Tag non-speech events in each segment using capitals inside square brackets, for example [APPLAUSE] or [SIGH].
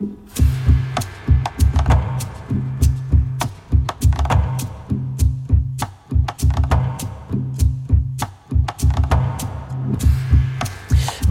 you.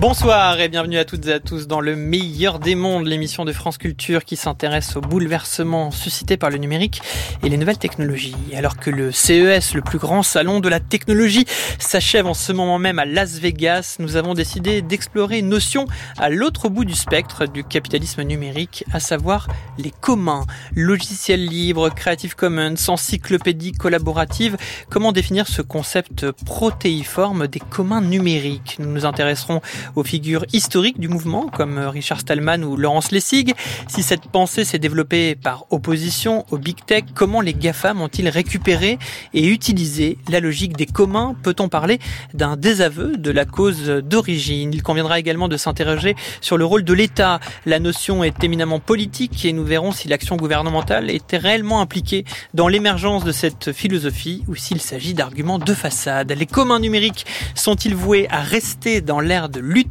Bonsoir et bienvenue à toutes et à tous dans le meilleur des mondes, l'émission de France Culture qui s'intéresse aux bouleversements suscités par le numérique et les nouvelles technologies. Alors que le CES, le plus grand salon de la technologie, s'achève en ce moment même à Las Vegas, nous avons décidé d'explorer une notion à l'autre bout du spectre du capitalisme numérique, à savoir les communs. Logiciels libres, Creative Commons, encyclopédie collaborative, comment définir ce concept protéiforme des communs numériques? Nous nous intéresserons aux figures historiques du mouvement, comme Richard Stallman ou Laurence Lessig. Si cette pensée s'est développée par opposition au big tech, comment les GAFAM ont-ils récupéré et utilisé la logique des communs? Peut-on parler d'un désaveu de la cause d'origine? Il conviendra également de s'interroger sur le rôle de l'État. La notion est éminemment politique et nous verrons si l'action gouvernementale était réellement impliquée dans l'émergence de cette philosophie ou s'il s'agit d'arguments de façade. Les communs numériques sont-ils voués à rester dans l'ère de lutte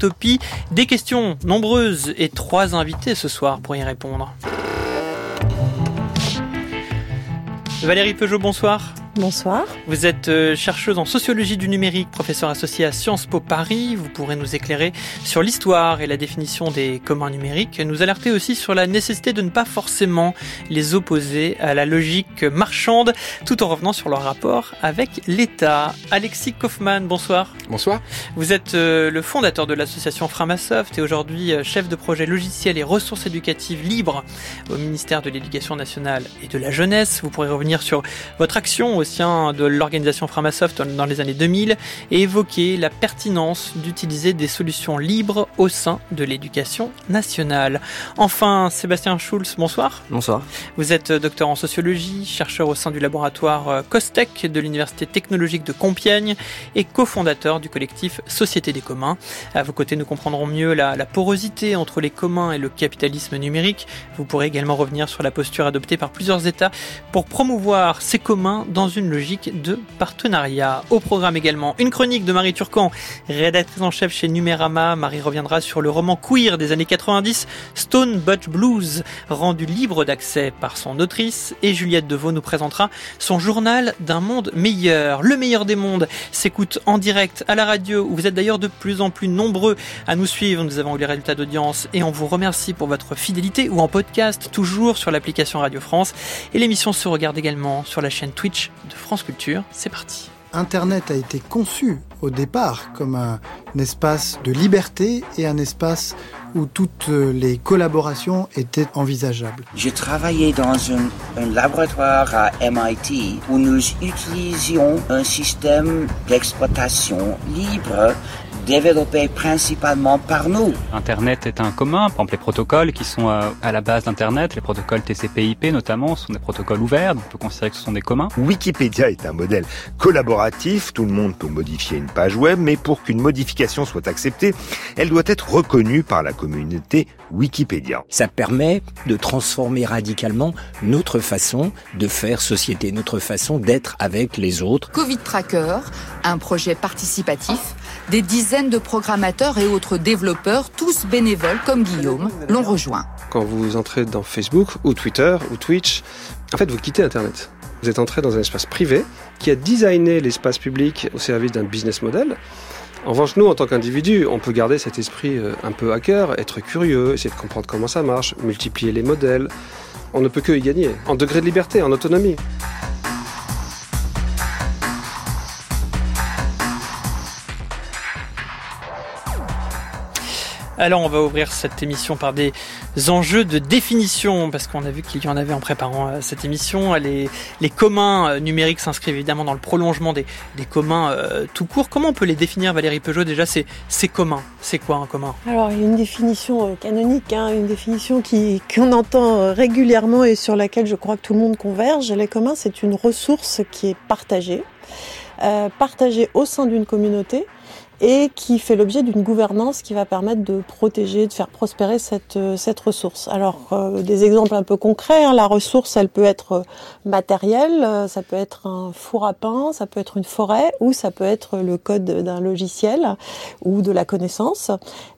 des questions nombreuses et trois invités ce soir pour y répondre. Valérie Peugeot, bonsoir. Bonsoir. Vous êtes euh, chercheuse en sociologie du numérique, professeur associé à Sciences Po Paris. Vous pourrez nous éclairer sur l'histoire et la définition des communs numériques. Nous alerter aussi sur la nécessité de ne pas forcément les opposer à la logique marchande, tout en revenant sur leur rapport avec l'État. Alexis Kaufmann, bonsoir. Bonsoir. Vous êtes euh, le fondateur de l'association Framasoft et aujourd'hui euh, chef de projet logiciel et ressources éducatives libres au ministère de l'Éducation nationale et de la jeunesse. Vous pourrez revenir sur votre action de l'organisation Framasoft dans les années 2000 et évoquer la pertinence d'utiliser des solutions libres au sein de l'éducation nationale. Enfin, Sébastien Schulz, bonsoir. Bonsoir. Vous êtes docteur en sociologie, chercheur au sein du laboratoire euh, COSTEC de l'Université technologique de Compiègne et cofondateur du collectif Société des communs. À vos côtés, nous comprendrons mieux la, la porosité entre les communs et le capitalisme numérique. Vous pourrez également revenir sur la posture adoptée par plusieurs États pour promouvoir ces communs dans une logique de partenariat. Au programme également, une chronique de Marie Turcan, rédactrice en chef chez Numérama. Marie reviendra sur le roman queer des années 90, Stone Butch Blues, rendu libre d'accès par son autrice. Et Juliette Deveau nous présentera son journal d'un monde meilleur. Le meilleur des mondes s'écoute en direct à la radio, où vous êtes d'ailleurs de plus en plus nombreux à nous suivre. Nous avons eu les résultats d'audience et on vous remercie pour votre fidélité ou en podcast, toujours sur l'application Radio France. Et l'émission se regarde également sur la chaîne Twitch de France Culture. C'est parti. Internet a été conçu au départ comme un, espace de liberté et un espace où toutes les collaborations étaient envisageables. J'ai travaillé dans un, un, laboratoire à MIT où nous utilisions un système d'exploitation libre développé principalement par nous. Internet est un commun. Par exemple, les protocoles qui sont euh, à la base d'Internet, les protocoles TCP/IP notamment, sont des protocoles ouverts. On peut considérer que ce sont des communs. Wikipédia est un modèle collaboratif. Tout le monde peut modifier une page web, mais pour qu'une modification soit acceptée, elle doit être reconnue par la communauté Wikipédia. Ça permet de transformer radicalement notre façon de faire société, notre façon d'être avec les autres. Covid Tracker, un projet participatif des dizaines de programmateurs et autres développeurs, tous bénévoles comme Guillaume, l'ont rejoint. Quand vous entrez dans Facebook ou Twitter ou Twitch, en fait, vous quittez Internet. Vous êtes entré dans un espace privé qui a designé l'espace public au service d'un business model. En revanche, nous, en tant qu'individus, on peut garder cet esprit euh, un peu hacker, être curieux, essayer de comprendre comment ça marche, multiplier les modèles. On ne peut que y gagner, en degré de liberté, en autonomie. Alors on va ouvrir cette émission par des enjeux de définition, parce qu'on a vu qu'il y en avait en préparant euh, cette émission. Les, les communs euh, numériques s'inscrivent évidemment dans le prolongement des, des communs euh, tout court. Comment on peut les définir, Valérie Peugeot? Déjà, c'est, commun. C'est quoi un commun? Alors il y a une définition canonique, hein, une définition qu'on entend régulièrement et sur laquelle je crois que tout le monde converge. Les communs, c'est une ressource qui est partagée. Partagée au sein d'une communauté et qui fait l'objet d'une gouvernance qui va permettre de protéger, de faire prospérer cette, cette ressource. Alors, des exemples un peu concrets, hein. la ressource, elle peut être matérielle, ça peut être un four à pain, ça peut être une forêt, ou ça peut être le code d'un logiciel ou de la connaissance.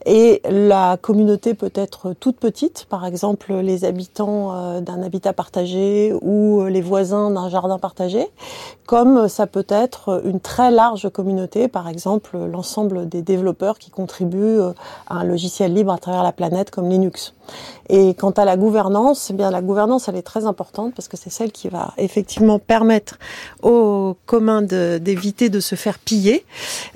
Et la communauté peut être toute petite, par exemple les habitants d'un habitat partagé ou les voisins d'un jardin partagé, comme ça peut être une très large communauté, par exemple l'ensemble des développeurs qui contribuent à un logiciel libre à travers la planète comme Linux. Et quant à la gouvernance, eh bien la gouvernance elle est très importante parce que c'est celle qui va effectivement permettre aux communs d'éviter de, se faire piller.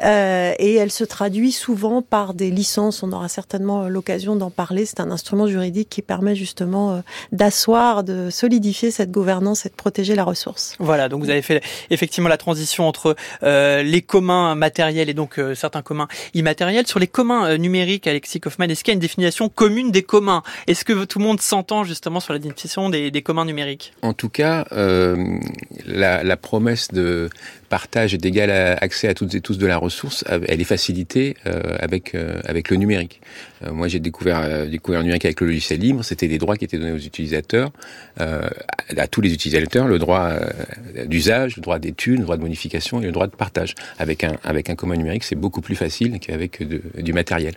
Euh, et elle se traduit souvent par des licences. On aura certainement l'occasion d'en parler. C'est un instrument juridique qui permet justement euh, d'asseoir, de solidifier cette gouvernance et de protéger la ressource. Voilà, donc vous avez fait effectivement la transition entre euh, les communs matériels et donc euh, certains communs immatériels. Sur les communs numériques, Alexis Kaufmann, est-ce qu'il y a une définition commune des communs? Est-ce que tout le monde s'entend justement sur la définition des, communs numériques? En tout cas, euh, la, promesse de partage et d'égal accès à toutes et tous de la ressource, elle est facilitée euh, avec euh, avec le numérique. Euh, moi, j'ai découvert découvert le numérique avec le logiciel libre. C'était des droits qui étaient donnés aux utilisateurs, à tous les utilisateurs, le droit d'usage, le droit d'étude, le droit de modification et le droit de partage. Avec un avec un commun numérique, c'est beaucoup plus facile qu'avec du matériel.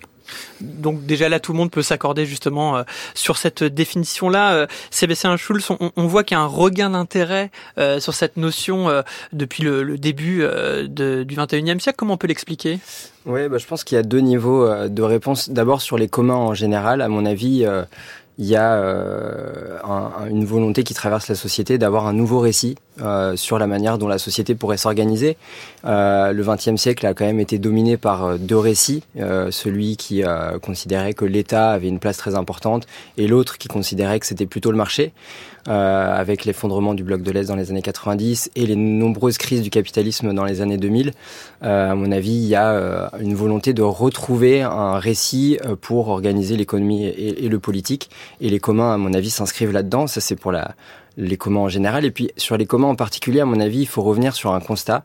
Donc déjà là, tout le monde peut s'accorder justement euh, sur cette définition-là. Euh, Sébastien Schulz, on, on voit qu'il y a un regain d'intérêt euh, sur cette notion euh, depuis le, début du 21e siècle. Comment on peut l'expliquer? Oui, bah, je pense qu'il y a deux niveaux de réponse. D'abord sur les communs en général, à mon avis il y a un, une volonté qui traverse la société d'avoir un nouveau récit euh, sur la manière dont la société pourrait s'organiser. Euh, le XXe siècle a quand même été dominé par euh, deux récits, euh, celui qui considérait que l'État avait une place très importante et l'autre qui considérait que c'était plutôt le marché. Euh, avec l'effondrement du bloc de l'Est dans les années 90 et les nombreuses crises du capitalisme dans les années 2000, euh, à mon avis, il y a euh, une volonté de retrouver un récit pour organiser l'économie et, et, le politique. Et les communs, à mon avis, s'inscrivent là-dedans. Ça, c'est pour la, les communs en général. Et puis sur les communs en particulier, à mon avis, il faut revenir sur un constat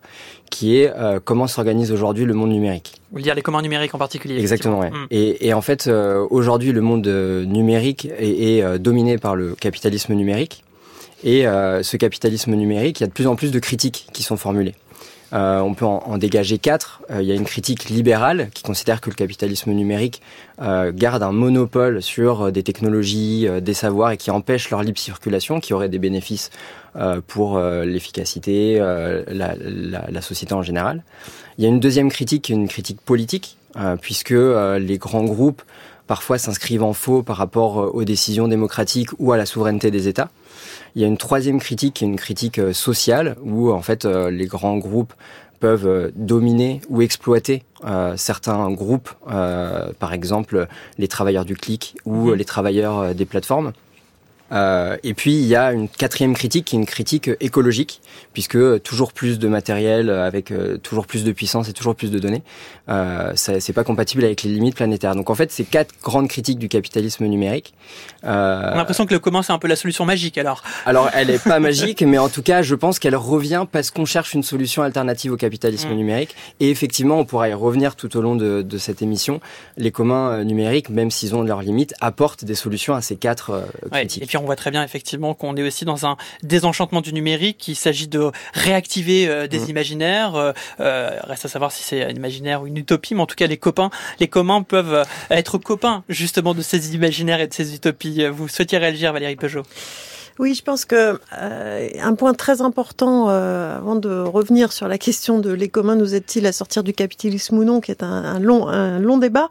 qui est euh, comment s'organise aujourd'hui le monde numérique. Vous voulez dire les communs numériques en particulier Exactement, ouais. Mm. Et, et, en fait, euh, aujourd'hui, le monde euh, numérique est, est euh, dominé par le capitalisme numérique. Et euh, ce capitalisme numérique, il y a de plus en plus de critiques qui sont formulées. Euh, on peut en, dégager quatre. Euh, il y a une critique libérale qui considère que le capitalisme numérique euh, garde un monopole sur euh, des technologies, des savoirs et qui empêche leur libre circulation, qui aurait des bénéfices pour l'efficacité, la, la, la, société en général. Il y a une deuxième critique, une critique politique, puisque les grands groupes parfois s'inscrivent en faux par rapport aux décisions démocratiques ou à la souveraineté des États. Il y a une troisième critique qui est une critique euh, sociale où en fait euh, les grands groupes peuvent euh, dominer ou exploiter euh, certains groupes, euh, par exemple les travailleurs du clic ou mmh. les travailleurs des plateformes. Euh, et puis il y a une quatrième critique qui est une critique écologique, puisque toujours plus de matériel avec euh, toujours plus de puissance et toujours plus de données, euh, c'est pas compatible avec les limites planétaires. Donc en fait, c'est quatre grandes critiques du capitalisme numérique. Euh, On a l'impression que le commun c'est un peu la solution magique alors. Alors elle est pas [LAUGHS] magique, mais en tout cas, je pense qu'elle revient parce qu'on cherche une solution alternative au capitalisme mmh. numérique. Et effectivement, on pourra y revenir tout au long de, de cette émission. Les communs euh, numériques, même s'ils ont leurs limites, apportent des solutions à ces quatre euh, critiques. Ouais, on voit très bien effectivement qu'on est aussi dans un désenchantement du numérique, qu'il s'agit de réactiver euh, des mmh. imaginaires. Euh, euh, reste à savoir si c'est un imaginaire ou une utopie, mais en tout cas les copains, les communs peuvent être copains justement de ces imaginaires et de ces utopies. Vous souhaitiez réagir, Valérie Peugeot? Oui, je pense que euh, un point très important euh, avant de revenir sur la question de les communs nous aident-ils à sortir du capitalisme ou non, qui est un, un long un long débat.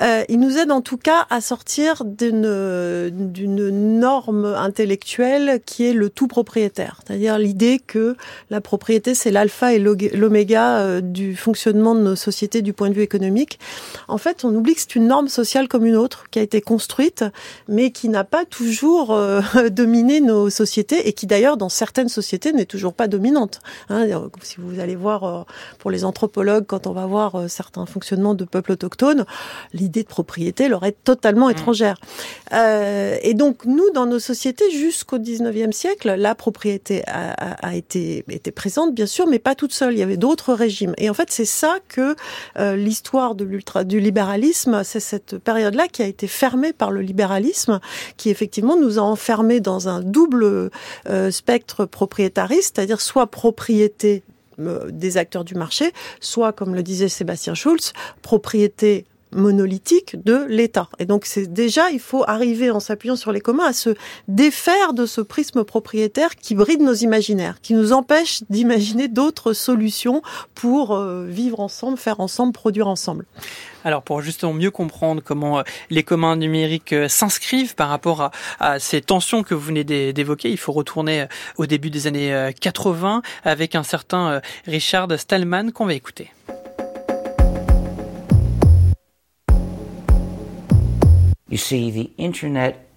Euh, il nous aide en tout cas à sortir d'une d'une norme intellectuelle qui est le tout propriétaire, c'est-à-dire l'idée que la propriété c'est l'alpha et l'oméga euh, du fonctionnement de nos sociétés du point de vue économique. En fait, on oublie que c'est une norme sociale comme une autre qui a été construite, mais qui n'a pas toujours euh, [LAUGHS] dominé nos sociétés et qui d'ailleurs dans certaines sociétés n'est toujours pas dominante. Hein, si vous allez voir euh, pour les anthropologues, quand on va voir euh, certains fonctionnements de peuples autochtones, l'idée de propriété leur est totalement mmh. étrangère. Euh, et donc nous, dans nos sociétés, jusqu'au 19e siècle, la propriété a, a, été, était présente, bien sûr, mais pas toute seule. Il y avait d'autres régimes. Et en fait, c'est ça que euh, l'histoire de l'ultra du libéralisme, c'est cette période-là qui a été fermée par le libéralisme, qui effectivement nous a enfermés dans un double euh, spectre propriétariste, c'est-à-dire soit propriété euh, des acteurs du marché, soit, comme le disait Sébastien Schulz, propriété monolithique de l'État. Et donc c'est déjà, il faut arriver en s'appuyant sur les communs à se défaire de ce prisme propriétaire qui bride nos imaginaires, qui nous empêche d'imaginer d'autres solutions pour euh, vivre ensemble, faire ensemble, produire ensemble. Alors pour justement mieux comprendre comment euh, les communs numériques euh, s'inscrivent par rapport à, ces tensions que vous venez d'évoquer, il faut retourner au début des années 80 avec un certain Richard Stallman qu'on va écouter. You see, the internet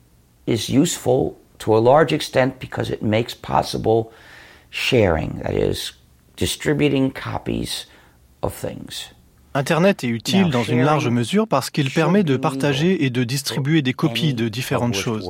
is useful to a large extent because it makes possible sharing, that is, distributing copies of things. Internet est utile dans une large mesure parce qu'il permet de partager et de distribuer des copies de différentes choses.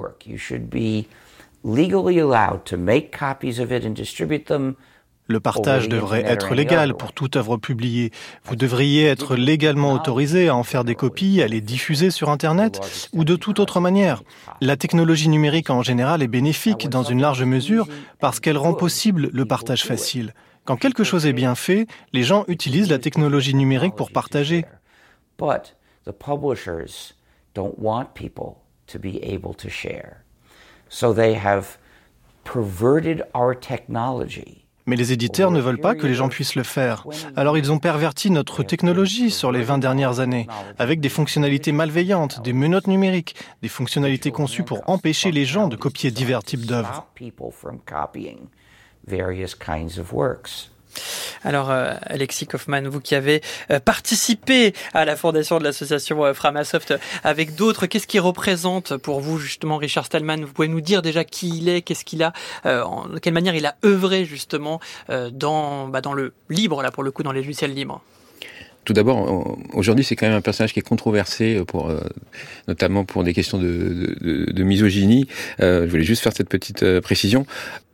Le partage devrait être légal pour toute œuvre publiée. Vous devriez être légalement autorisé à en faire des copies, à les diffuser sur Internet ou de toute autre manière. La technologie numérique en général est bénéfique dans une large mesure parce qu'elle rend possible le partage facile. Quand quelque chose est bien fait, les gens utilisent la technologie numérique pour partager. But the publishers don't want people to be able to share. So they have perverted our technology. Mais les éditeurs ne veulent pas que les gens puissent le faire. Alors ils ont perverti notre technologie sur les 20 dernières années, avec des fonctionnalités malveillantes, des menottes numériques, des fonctionnalités conçues pour empêcher les gens de copier divers types d'œuvres. Alors, euh, Alexis Kaufmann, vous qui avez euh, participé à la fondation de l'association euh, Framasoft avec d'autres, qu'est-ce qui représente pour vous justement Richard Stallman? Vous pouvez nous dire déjà qui il est, qu'est-ce qu'il a, de quelle manière il a œuvré justement dans, bah, dans le libre, là pour le coup, dans les logiciels libres? Tout d'abord, aujourd'hui, c'est quand même un personnage qui est controversé, pour, notamment pour des questions de misogynie. je voulais juste faire cette petite précision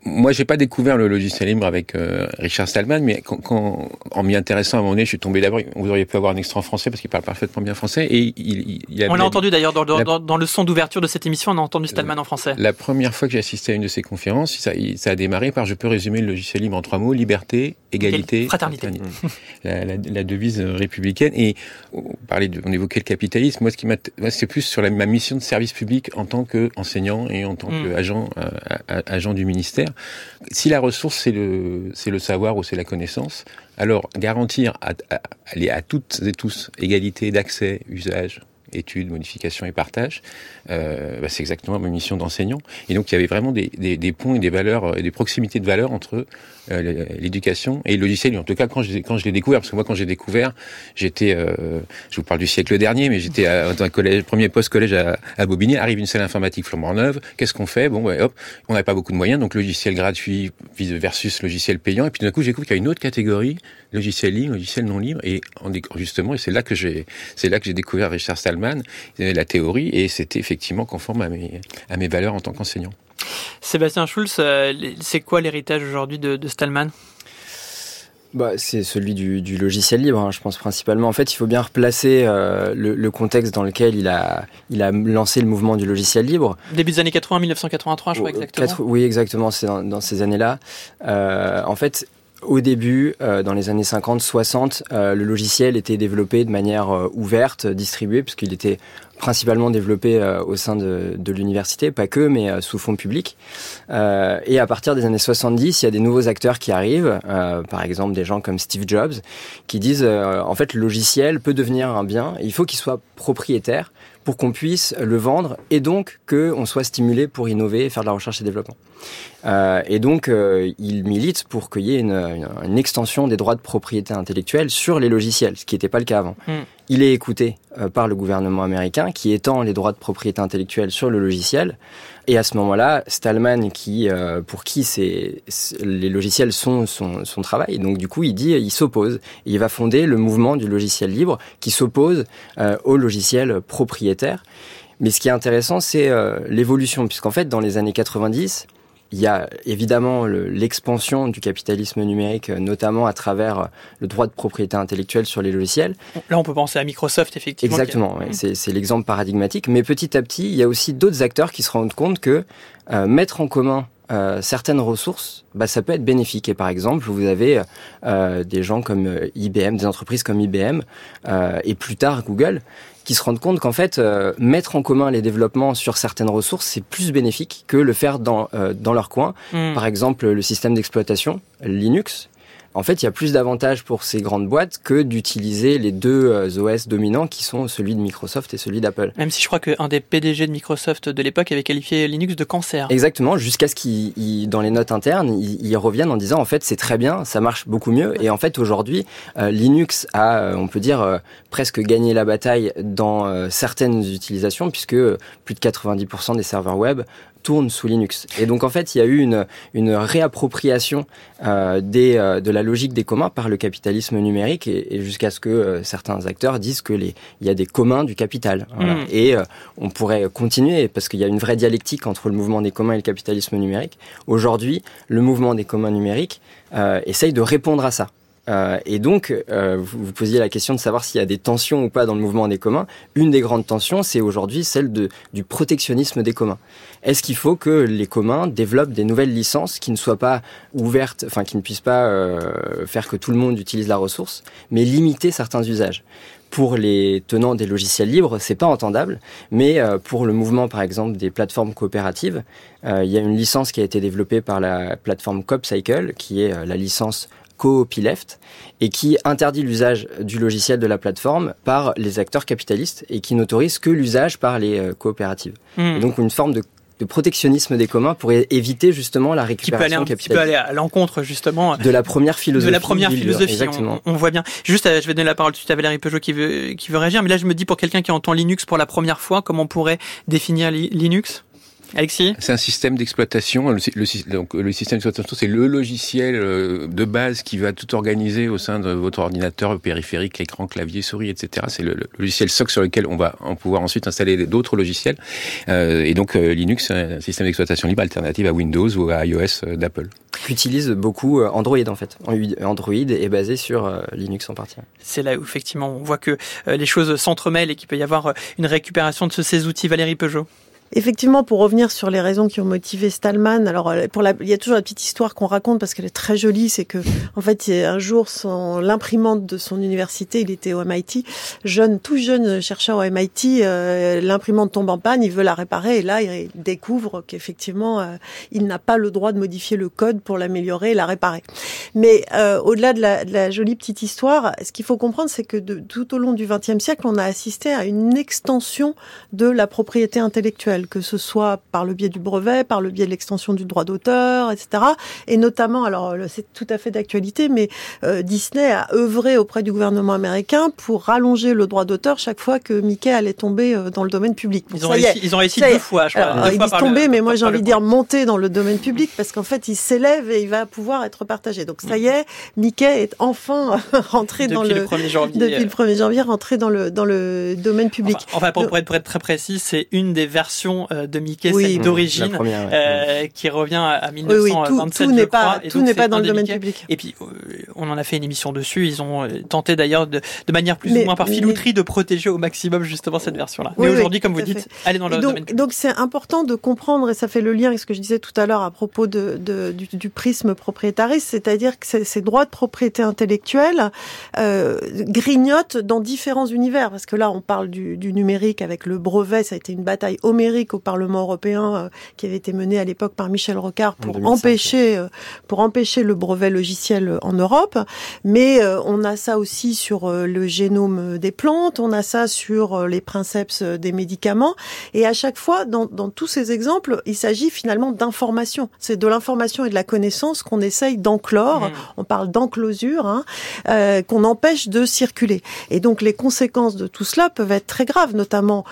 moi, j'ai pas découvert le logiciel libre avec euh, Richard Stallman, mais quand, quand en m'y intéressant à un moment donné, je suis tombé d'abord. Vous auriez pu avoir un extrait en français parce qu'il parle parfaitement bien français. Et il, il, on l'a entendu d'ailleurs dans, dans, dans, le son d'ouverture de cette émission, on a entendu Stallman en français. La première fois que j'ai assisté à une de ces conférences, ça, ça, a démarré par je peux résumer le logiciel libre en trois mots liberté, égalité, fraternité. [LAUGHS] La, la, la, devise républicaine. Et on, parlait de, on évoquait le capitalisme. Moi, ce qui m'a, c'est plus sur la, ma mission de service public en tant qu'enseignant et en tant mm. qu'agent euh, agent du ministère si la ressource c'est le savoir ou c'est la connaissance, alors garantir à, toutes et tous égalité d'accès, usage, études, modifications et partage, euh, bah, c'est exactement ma mission d'enseignant. Et donc il y avait vraiment des, des, ponts et des valeurs, et des proximités de valeurs entre euh, l'éducation et le logiciel. En tout cas, quand je, quand je l'ai découvert, parce que moi quand j'ai découvert, j'étais, euh, je vous parle du siècle dernier, mais j'étais dans un collège, premier post-collège à, à Bobigny, arrive une salle informatique flambant neuve, qu'est-ce qu'on fait? Bon, bah, hop, on n'avait pas beaucoup de moyens, donc logiciel gratuit versus logiciel payant, et puis d'un coup j'ai découvert qu'il y a une autre catégorie, logiciel libre, logiciel non libre, et justement, et c'est là que j'ai, c'est là que j'ai découvert Richard Stallman, la théorie, et c'était effectivement conforme à mes, à mes valeurs en tant qu'enseignant. Sébastien Schulz, euh, c'est quoi l'héritage aujourd'hui de, Stallman? Bah, c'est celui du, logiciel libre, hein, je pense principalement. En fait, il faut bien replacer euh, le, contexte dans lequel il a, il a lancé le mouvement du logiciel libre. Début des années 80, 1983, je crois exactement. oui, exactement, c'est dans, ces années-là. Euh, en fait, au début, euh, dans les années 50-60, euh, le logiciel était développé de manière euh, ouverte, distribuée, puisqu'il était principalement développé au sein de, de l'université, pas que, mais sous fonds publics. et à partir des années 70, il y a des nouveaux acteurs qui arrivent, par exemple des gens comme Steve Jobs, qui disent en fait le logiciel peut devenir un bien, il faut qu'il soit propriétaire pour qu'on puisse le vendre et donc qu'on soit stimulé pour innover et faire de la recherche et développement. Euh, et donc, euh, il milite pour qu'il y ait une, une, extension des droits de propriété intellectuelle sur les logiciels, ce qui n'était pas le cas avant. Hmm. il est écouté euh, par le gouvernement américain qui étend les droits de propriété intellectuelle sur le logiciel. Et à ce moment-là, Stallman, qui, euh, pour qui c'est, les logiciels sont son, son, travail, donc du coup, il dit, il s'oppose. Il va fonder le mouvement du logiciel libre qui s'oppose euh, au logiciel propriétaire. Mais ce qui est intéressant, c'est l'évolution, puisqu'en fait, dans les années 90, il y a évidemment l'expansion du capitalisme numérique, euh, notamment à travers euh, le droit de propriété intellectuelle sur les logiciels. Là, on peut penser à Microsoft, effectivement. Exactement, mm. c'est l'exemple paradigmatique. Mais petit à petit, il y a aussi d'autres acteurs qui se rendent compte que euh, mettre en commun certaines ressources, bah, ça peut être bénéfique. Et par exemple, vous avez des gens comme IBM, des entreprises comme IBM, et plus tard Google, qui se rendent compte qu'en fait, euh, mettre en commun les développements sur certaines ressources, c'est plus bénéfique que le faire dans, euh, dans leur coin. Hmm. Par exemple, le système d'exploitation, Linux, en fait, il y a plus d'avantages pour ces grandes boîtes que d'utiliser les deux euh, OS dominants qui sont celui de Microsoft et celui d'Apple. Même si je crois qu'un des PDG de Microsoft de l'époque avait qualifié Linux de cancer. Exactement, jusqu'à ce qu'ils, dans les notes internes, ils, reviennent en disant en fait c'est très bien, ça marche beaucoup mieux. Et en fait aujourd'hui, euh, Linux a, euh, on peut dire, presque gagné la bataille dans certaines utilisations puisque plus de 90% des serveurs web tourne sous Linux. Et donc en fait, il y a eu une, une réappropriation euh, des, euh, de la logique des communs par le capitalisme numérique et, jusqu'à ce que euh, certains acteurs disent que les, il y a des communs du capital. Voilà. Mm. Et on pourrait continuer parce qu'il y a une vraie dialectique entre le mouvement des communs et le capitalisme numérique. Aujourd'hui, le mouvement des communs numériques essaye de répondre à ça. Euh, et donc, euh, vous, posiez la question de savoir s'il y a des tensions ou pas dans le mouvement des communs. Une des grandes tensions, c'est aujourd'hui celle du protectionnisme des communs. Est-ce qu'il faut que les communs développent des nouvelles licences qui ne soient pas ouvertes, enfin qui ne puissent pas euh, faire que tout le monde utilise la ressource, mais limiter certains usages? Pour les tenants des logiciels libres, c'est pas entendable, mais pour le mouvement, par exemple, des plateformes coopératives, il y a une licence qui a été développée par la plateforme CopCycle, qui est la licence copyleft et qui interdit l'usage du logiciel de la plateforme par les acteurs capitalistes et qui n'autorise que l'usage par les euh, coopératives. Hmm. donc une forme de protectionnisme des communs pour éviter justement la récupération qui peut aller, à l'encontre justement de la première philosophie. De la première philosophie, exactement. On, voit bien. Juste, euh, je vais donner la parole tout de suite à Valérie Peugeot qui veut qui veut réagir, mais là je me dis pour quelqu'un qui entend Linux pour la première fois, comment on pourrait définir Linux? Alexis? C'est un système d'exploitation. Le, donc, le système d'exploitation, c'est le logiciel euh, de base qui va tout organiser au sein de votre ordinateur périphérique, écran, clavier, souris, etc. C'est le, logiciel SOC sur lequel on va en pouvoir ensuite installer d'autres logiciels. Euh, et donc euh, Linux, c'est un système d'exploitation libre alternative à Windows ou à iOS d'Apple. Utilise beaucoup Android en fait. Android est basé sur Linux en partie. C'est là où effectivement on voit que les choses s'entremêlent et qu'il peut y avoir une récupération de ces outils. Valérie Peugeot? Effectivement, pour revenir sur les raisons qui ont motivé Stallman, alors euh, pour la, il y a toujours la petite histoire qu'on raconte parce qu'elle est très jolie, c'est que en fait, un jour, l'imprimante de son université, il était au MIT, jeune, tout jeune chercheur au MIT, euh, l'imprimante tombe en panne, il veut la réparer et là, il découvre qu'effectivement, euh, il n'a pas le droit de modifier le code pour l'améliorer et la réparer. Mais au-delà de la, de la, jolie petite histoire, ce qu'il faut comprendre, c'est que tout au long du XXe siècle, on a assisté à une extension de la propriété intellectuelle que ce soit par le biais du brevet, par le biais de l'extension du droit d'auteur, etc. Et notamment, alors c'est tout à fait d'actualité, mais euh, Disney a œuvré auprès du gouvernement américain pour rallonger le droit d'auteur chaque fois que Mickey allait tomber euh, dans le domaine public. Ils ont, réussi, ils ont réussi deux fois, je crois. ils disent tomber, mais moi j'ai envie de dire monter dans le domaine public parce qu'en fait il s'élève et il va pouvoir être partagé. Donc ça y est, Mickey est enfin [LAUGHS] rentré dans le, 1er janvier. depuis le 1er [LAUGHS] janvier rentré dans le dans le domaine public. Enfin, pour être très précis, c'est une des versions euh, de Mickey oui, d'origine euh, qui revient à 1927 tout, n'est pas tout n'est pas dans le domaine public. Et puis euh, on en a fait une émission dessus ils ont tenté d'ailleurs de, de manière plus ou moins par filouterie de protéger au maximum justement cette version là mais aujourd'hui comme vous dites elle est dans le donc, domaine public. donc c'est important de comprendre et ça fait le lien avec ce que je disais tout à l'heure à propos de, de du, du, prisme propriétariste c'est-à-dire que ces droits de propriété intellectuelle euh, grignotent dans différents univers. Parce que là on parle du, du numérique avec le brevet ça a été une bataille homérique numérique au Parlement européen qui avait été menée à l'époque par Michel Rocard pour empêcher pour empêcher le brevet logiciel en Europe. Mais on a ça aussi sur le génome des plantes, on a ça sur les princeps des médicaments. Et à chaque fois, dans, dans tous ces exemples, il s'agit finalement d'information. C'est de l'information et de la connaissance qu'on essaye d'enclore. Mmh. On parle d'enclosure, hein, euh, qu'on empêche de circuler. Et donc les conséquences de tout cela peuvent être très graves, notamment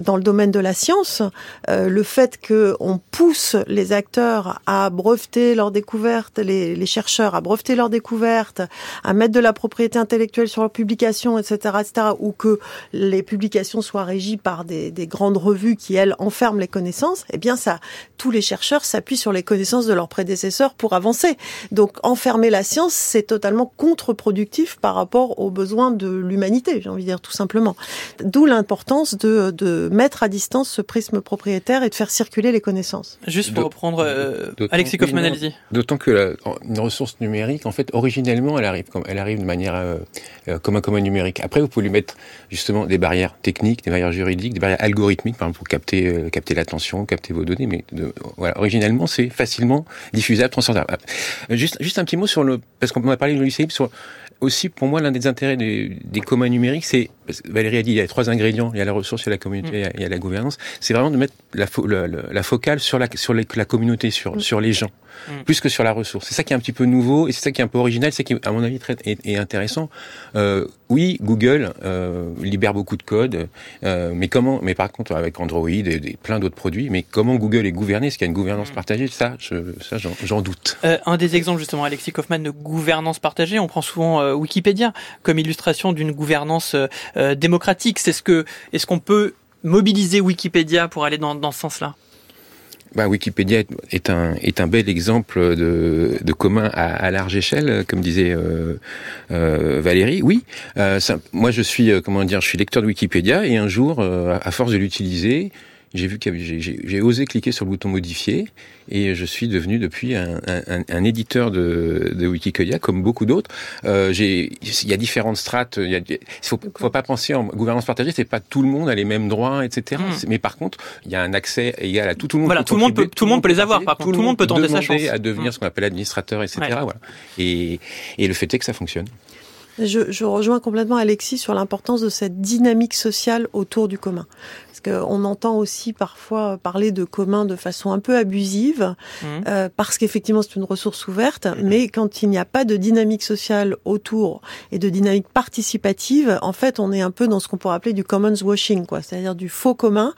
dans le domaine de la science. Euh, le fait qu'on pousse les acteurs à breveter leurs découvertes, les, chercheurs à breveter leurs découvertes, à mettre de la propriété intellectuelle sur leurs publications, etc., etc., ou que les publications soient régies par des, des grandes revues qui, elles, enferment les connaissances, eh bien ça, tous les chercheurs s'appuient sur les connaissances de leurs prédécesseurs pour avancer. Donc enfermer la science, c'est totalement contre-productif par rapport aux besoins de l'humanité, j'ai envie de dire tout simplement. D'où l'importance de, de mettre à distance ce prisme propriétaire et de faire circuler les connaissances. Juste pour reprendre euh, Alexis Kaufmann, D'autant que la, une ressource numérique, en fait, originellement, elle arrive, elle arrive de manière euh, euh, comme un commun numérique. Après, vous pouvez lui mettre justement des barrières techniques, des barrières juridiques, des barrières algorithmiques, par exemple, pour capter, euh, capter l'attention, capter vos données. Mais de, voilà, originellement, c'est facilement diffusable, transférable. Euh, juste, juste un petit mot sur le, parce qu'on m'a parlé de logiciel sur aussi, pour moi, l'un des intérêts des, des communs numériques, c'est, Valérie a dit, il y a trois ingrédients, il y a la ressource, il y a la communauté, mm. il y a la gouvernance. C'est vraiment de mettre la, la, focale sur la, sur la communauté, sur, mm. sur les gens. Mm. plus que sur la ressource. C'est ça qui est un petit peu nouveau et c'est ça qui est un peu original, c'est qui, à mon avis, très est, intéressant. Euh, oui, Google euh, libère beaucoup de code, euh, mais comment Mais par contre, avec Android et, plein d'autres produits, mais comment Google est gouverné? Est-ce qu'il y a une gouvernance partagée? Ça, je, ça, j'en doute. Euh, un des exemples justement, Alexis Kaufmann, de gouvernance partagée, on prend souvent euh, Wikipédia comme illustration d'une gouvernance euh, démocratique. C'est ce que est-ce qu'on peut mobiliser Wikipédia pour aller dans, dans ce sens-là? Bah, Wikipédia est un, est un bel exemple de, de commun à, à large échelle, comme disait euh, euh, Valérie. Oui, moi je suis comment dire, je suis lecteur de Wikipédia et un jour, à force de l'utiliser, j'ai vu que j'ai osé cliquer sur le bouton modifier et je suis devenu depuis un, un, un éditeur de, de, Wikipédia comme beaucoup d'autres. Euh, il y a différentes strates. Il ne faut, faut, pas penser en gouvernance partagée, c'est pas tout le monde a les mêmes droits, etc. Hmm. Mais par contre, il y a un accès égal à tout, tout le monde. Voilà, tout le monde peut, tout le monde peut les avoir. Par contre, tout le monde peut tenter sa chance. à devenir ce qu'on appelle administrateur, etc. Voilà. Et, et le fait est que ça fonctionne. Je, je rejoins complètement Alexis sur l'importance de cette dynamique sociale autour du commun. Parce qu'on entend aussi parfois parler de commun de façon un peu abusive, mmh. euh, parce qu'effectivement c'est une ressource ouverte, mais quand il n'y a pas de dynamique sociale autour et de dynamique participative, en fait on est un peu dans ce qu'on pourrait appeler du commons washing, quoi, c'est-à-dire du faux commun.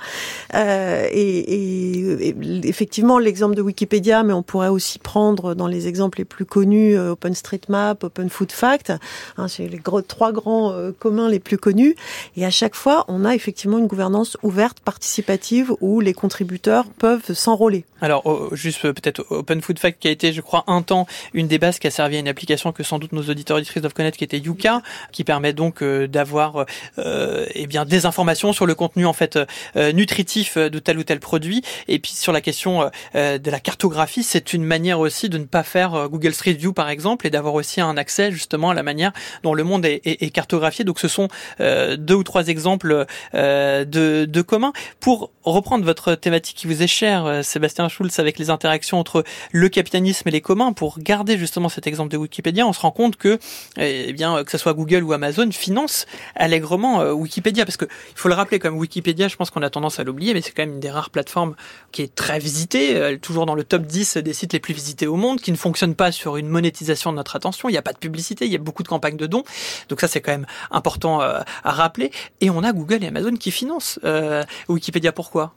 Euh, et, et, effectivement l'exemple de Wikipédia, mais on pourrait aussi prendre dans les exemples les plus connus euh, OpenStreetMap, OpenFoodFact, hein, c'est les gros, trois grands euh, communs les plus connus. Et à chaque fois on a effectivement une gouvernance ouverte, participative, où les contributeurs peuvent s'enrôler. Alors, juste euh, peut-être Open Food Fact qui a été, je crois, un temps une des bases qui a servi à une application que sans doute nos auditeurs auditrices doivent connaître, qui était Yuka, qui permet donc euh, d'avoir euh, eh bien des informations sur le contenu en fait euh, nutritif de tel ou tel produit. Et puis sur la question de la cartographie, c'est une manière aussi de ne pas faire Google Street View par exemple et d'avoir aussi un accès justement à la manière dont le monde est, cartographié. Donc ce sont deux ou trois exemples de de commun. Pour reprendre votre thématique qui vous est chère, Sébastien Schulz, avec les interactions entre le capitalisme et les communs, pour garder justement cet exemple de Wikipédia, on se rend compte que, eh bien, que ce soit Google ou Amazon, financent allègrement euh, Wikipédia, parce que il faut le rappeler, comme Wikipédia, je pense qu'on a tendance à l'oublier, mais c'est quand même une des rares plateformes qui est très visitée, euh, toujours dans le top 10 des sites les plus visités au monde, qui ne fonctionne pas sur une monétisation de notre attention. Il n'y a pas de publicité, il y a beaucoup de campagnes de dons, donc ça c'est quand même important à rappeler. Et on a Google et Amazon qui financent euh, Wikipédia. Pourquoi?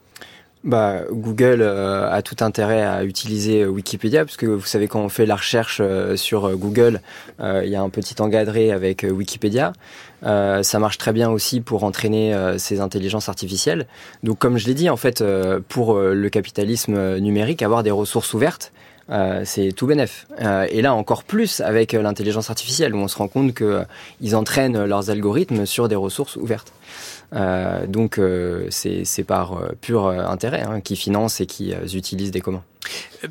Bah, Google euh, a tout intérêt à utiliser euh, Wikipédia, parce que vous savez, quand on fait la recherche sur Google, il y a un petit engadré avec Wikipédia. ça marche très bien aussi pour entraîner ces intelligences artificielles. Donc, comme je l'ai dit, en fait, pour le capitalisme numérique, avoir des ressources ouvertes, c'est tout bénef. et là, encore plus avec l'intelligence artificielle, où on se rend compte qu'ils entraînent leurs algorithmes sur des ressources ouvertes. Euh, donc euh, c'est par euh, pur intérêt hein, qui financent et qui utilisent des communs.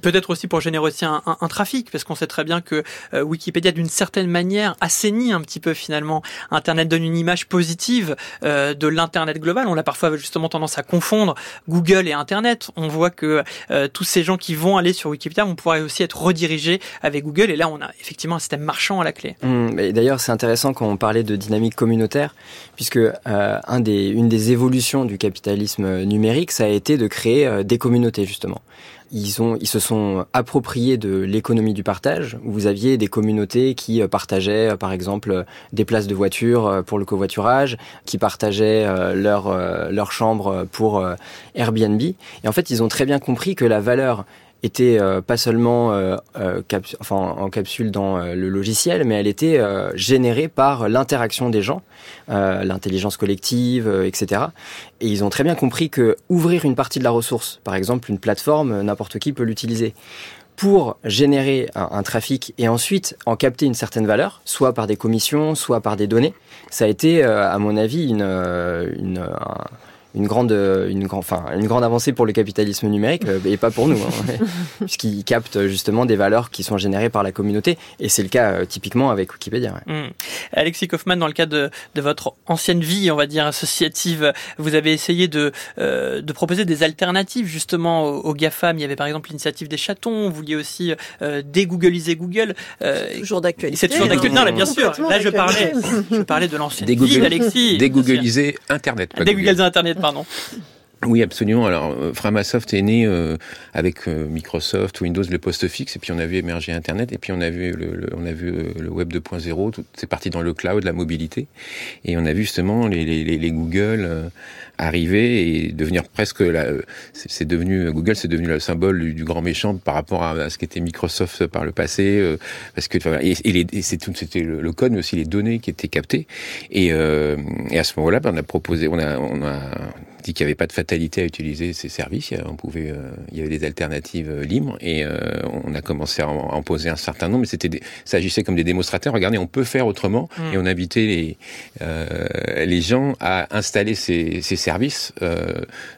Peut-être aussi pour générer aussi un, trafic, parce qu'on sait très bien que euh, Wikipédia, d'une certaine manière, assainit un petit peu finalement. Internet donne une image positive euh, de l'Internet global. On a parfois justement tendance à confondre Google et Internet. On voit que euh, tous ces gens qui vont aller sur Wikipédia vont pouvoir aussi être redirigés avec Google. Et là, on a effectivement un système marchand à la clé. Mmh, D'ailleurs, c'est intéressant quand on parlait de dynamique communautaire, puisque une des évolutions du capitalisme numérique, ça a été de créer des communautés justement ils, ont, ils se sont appropriés de l'économie du partage, où vous aviez des communautés qui euh, partageaient, euh, par exemple, euh, des places de voiture pour le covoiturage, qui partageaient leur, leur chambre pour Airbnb. Et en fait, ils ont très bien compris que la valeur était euh, pas seulement euh, euh en capsule dans euh, le logiciel, mais elle était générée par l'interaction des gens, l'intelligence collective, etc. Et ils ont très bien compris que ouvrir une partie de la ressource, par exemple une plateforme, n'importe qui peut l'utiliser pour générer un, trafic et ensuite en capter une certaine valeur, soit par des commissions, soit par des données, ça a été, à mon avis, une, une un, une grande, une, enfin, une grande avancée pour le capitalisme numérique euh, et pas pour nous, hein, [LAUGHS] puisqu'il capte justement des valeurs qui sont générées par la communauté. Et c'est le cas euh, typiquement avec Wikipédia. Ouais. Mmh. Alexis Kaufmann, dans le cadre de, de, votre ancienne vie, on va dire associative, vous avez essayé de, euh, de proposer des alternatives justement aux, aux, GAFAM. Il y avait par exemple l'initiative des chatons. Vous vouliez aussi euh, dégoogliser Google. Euh, toujours d'actualité. C'est toujours d'actualité. Non, là, bien sûr. Là, je parlais, je parlais de l'ancienne vie d'Alexis. Dégoogliser Internet. Dégoogliser Internet pardon. Oui, absolument. Alors, euh, Framasoft est né euh, avec euh, Microsoft, Windows, le poste fixe, et puis on a vu émerger Internet, et puis on a vu le, le on a vu euh, le Web 2.0. C'est parti dans le cloud, la mobilité, et on a vu justement les, les, les Google euh, arriver et devenir presque la. C'est devenu Google, c'est devenu le symbole du, grand méchant par rapport à, ce qu'était Microsoft par le passé, parce que et, et, c'est tout, c'était le, le, code, mais aussi les données qui étaient captées, et, et à ce moment-là, ben, on a proposé, on a, on a dit qu'il n'y avait pas de fatalité à utiliser ces services. On pouvait, euh, il y avait des alternatives euh, libres et euh, on a commencé à en, en, poser un certain nombre. Mais c'était, s'agissait comme des démonstrateurs. Regardez, on peut faire autrement mmh. et on invitait les les gens à installer ces, ces services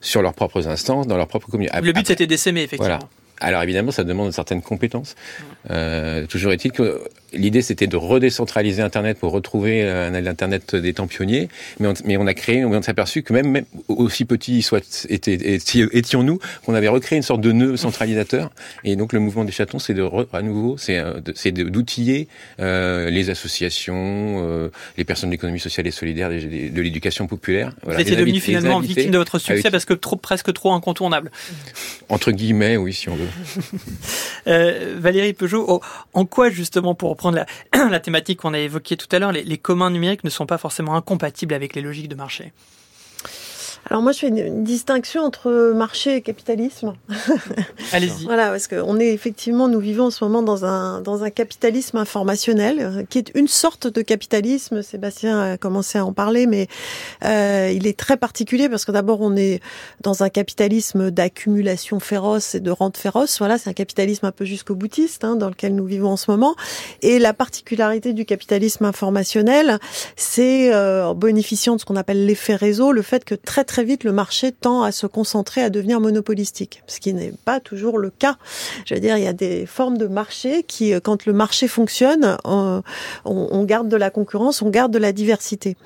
sur leurs propres instances, dans leur propre communauté. Le but c'était d'essaimer effectivement. Voilà. Alors évidemment, ça demande une certaine compétence. Euh, toujours est-il que l'idée c'était de redécentraliser Internet pour retrouver euh, l'Internet des temps pionniers, mais on, mais on a créé, on s'est aperçu que même, même aussi petit soit étions-nous, qu'on avait recréé une sorte de nœud centralisateur. Et donc le mouvement des chatons, c'est de à nouveau, c'est euh, d'outiller euh, les associations, euh, les personnes de l'économie sociale et solidaire, de, de l'éducation populaire. Voilà, Vous étiez devenu finalement victime de votre succès parce que trop presque trop incontournable. Entre guillemets, oui, si on veut. euh, Valérie Peugeot, oh, en quoi justement, pour reprendre la, [CLEARS THROAT] la thématique qu'on a évoquée tout à l'heure, les, les communs numériques ne sont pas forcément incompatibles avec les logiques de marché alors moi, je fais une, une distinction entre marché et capitalisme. [LAUGHS] Allez-y. voilà, parce qu'on est effectivement, nous vivons en ce moment dans un dans un capitalisme informationnel, euh, qui est une sorte de capitalisme. Sébastien a commencé à en parler, mais euh, il est très particulier parce que d'abord, on est dans un capitalisme d'accumulation féroce et de rente féroce. Voilà, c'est un capitalisme un peu jusqu'au boutiste hein, dans lequel nous vivons en ce moment. Et la particularité du capitalisme informationnel, c'est euh, en bénéficiant de ce qu'on appelle l'effet réseau, le fait que très très vite le marché tend à se concentrer, à devenir monopolistique, ce qui n'est pas toujours le cas. Je veux dire, il y a des formes de marché qui, euh, quand le marché fonctionne, on, on garde de la concurrence, on garde de la diversité.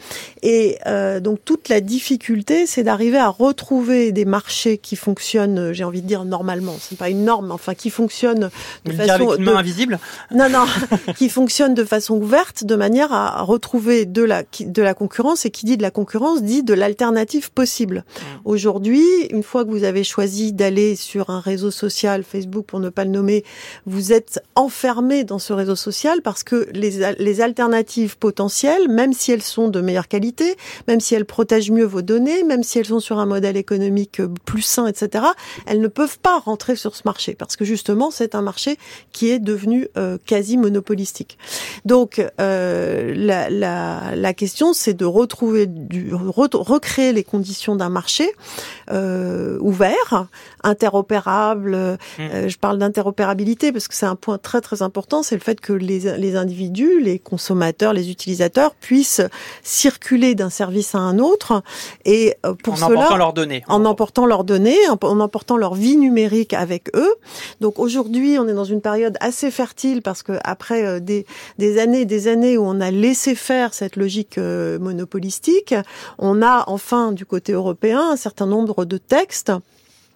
Et euh, donc toute la difficulté, c'est d'arriver à retrouver des marchés qui fonctionnent, j'ai envie de dire normalement, c'est pas une norme, enfin qui fonctionnent de façon avec une main de... invisible? Non, non, [LAUGHS] qui fonctionnent de façon ouverte, de manière à retrouver de la de la concurrence. Et qui dit de la concurrence dit de l'alternative possible possible. Aujourd'hui, une fois que vous avez choisi d'aller sur un réseau social, Facebook pour ne pas le nommer, vous êtes enfermé dans ce réseau social parce que les, les alternatives potentielles, même si elles sont de meilleure qualité, même si elles protègent mieux vos données, même si elles sont sur un modèle économique plus sain, etc., elles ne peuvent pas rentrer sur ce marché parce que justement, c'est un marché qui est devenu euh, quasi monopolistique. Donc, euh, la, la, la question, c'est de retrouver, du, re, recréer les conditions d'un marché euh, ouvert, interopérable. Mmh. Euh, je parle d'interopérabilité parce que c'est un point très très important, c'est le fait que les, les individus, les consommateurs, les utilisateurs puissent circuler d'un service à un autre et euh, pour en cela, emportant leurs données, en emportant leurs données, en emportant leur vie numérique avec eux. Donc aujourd'hui, on est dans une période assez fertile parce que après euh, des, des années et des années où on a laissé faire cette logique monopolistique, on a enfin du côté européen un certain nombre de textes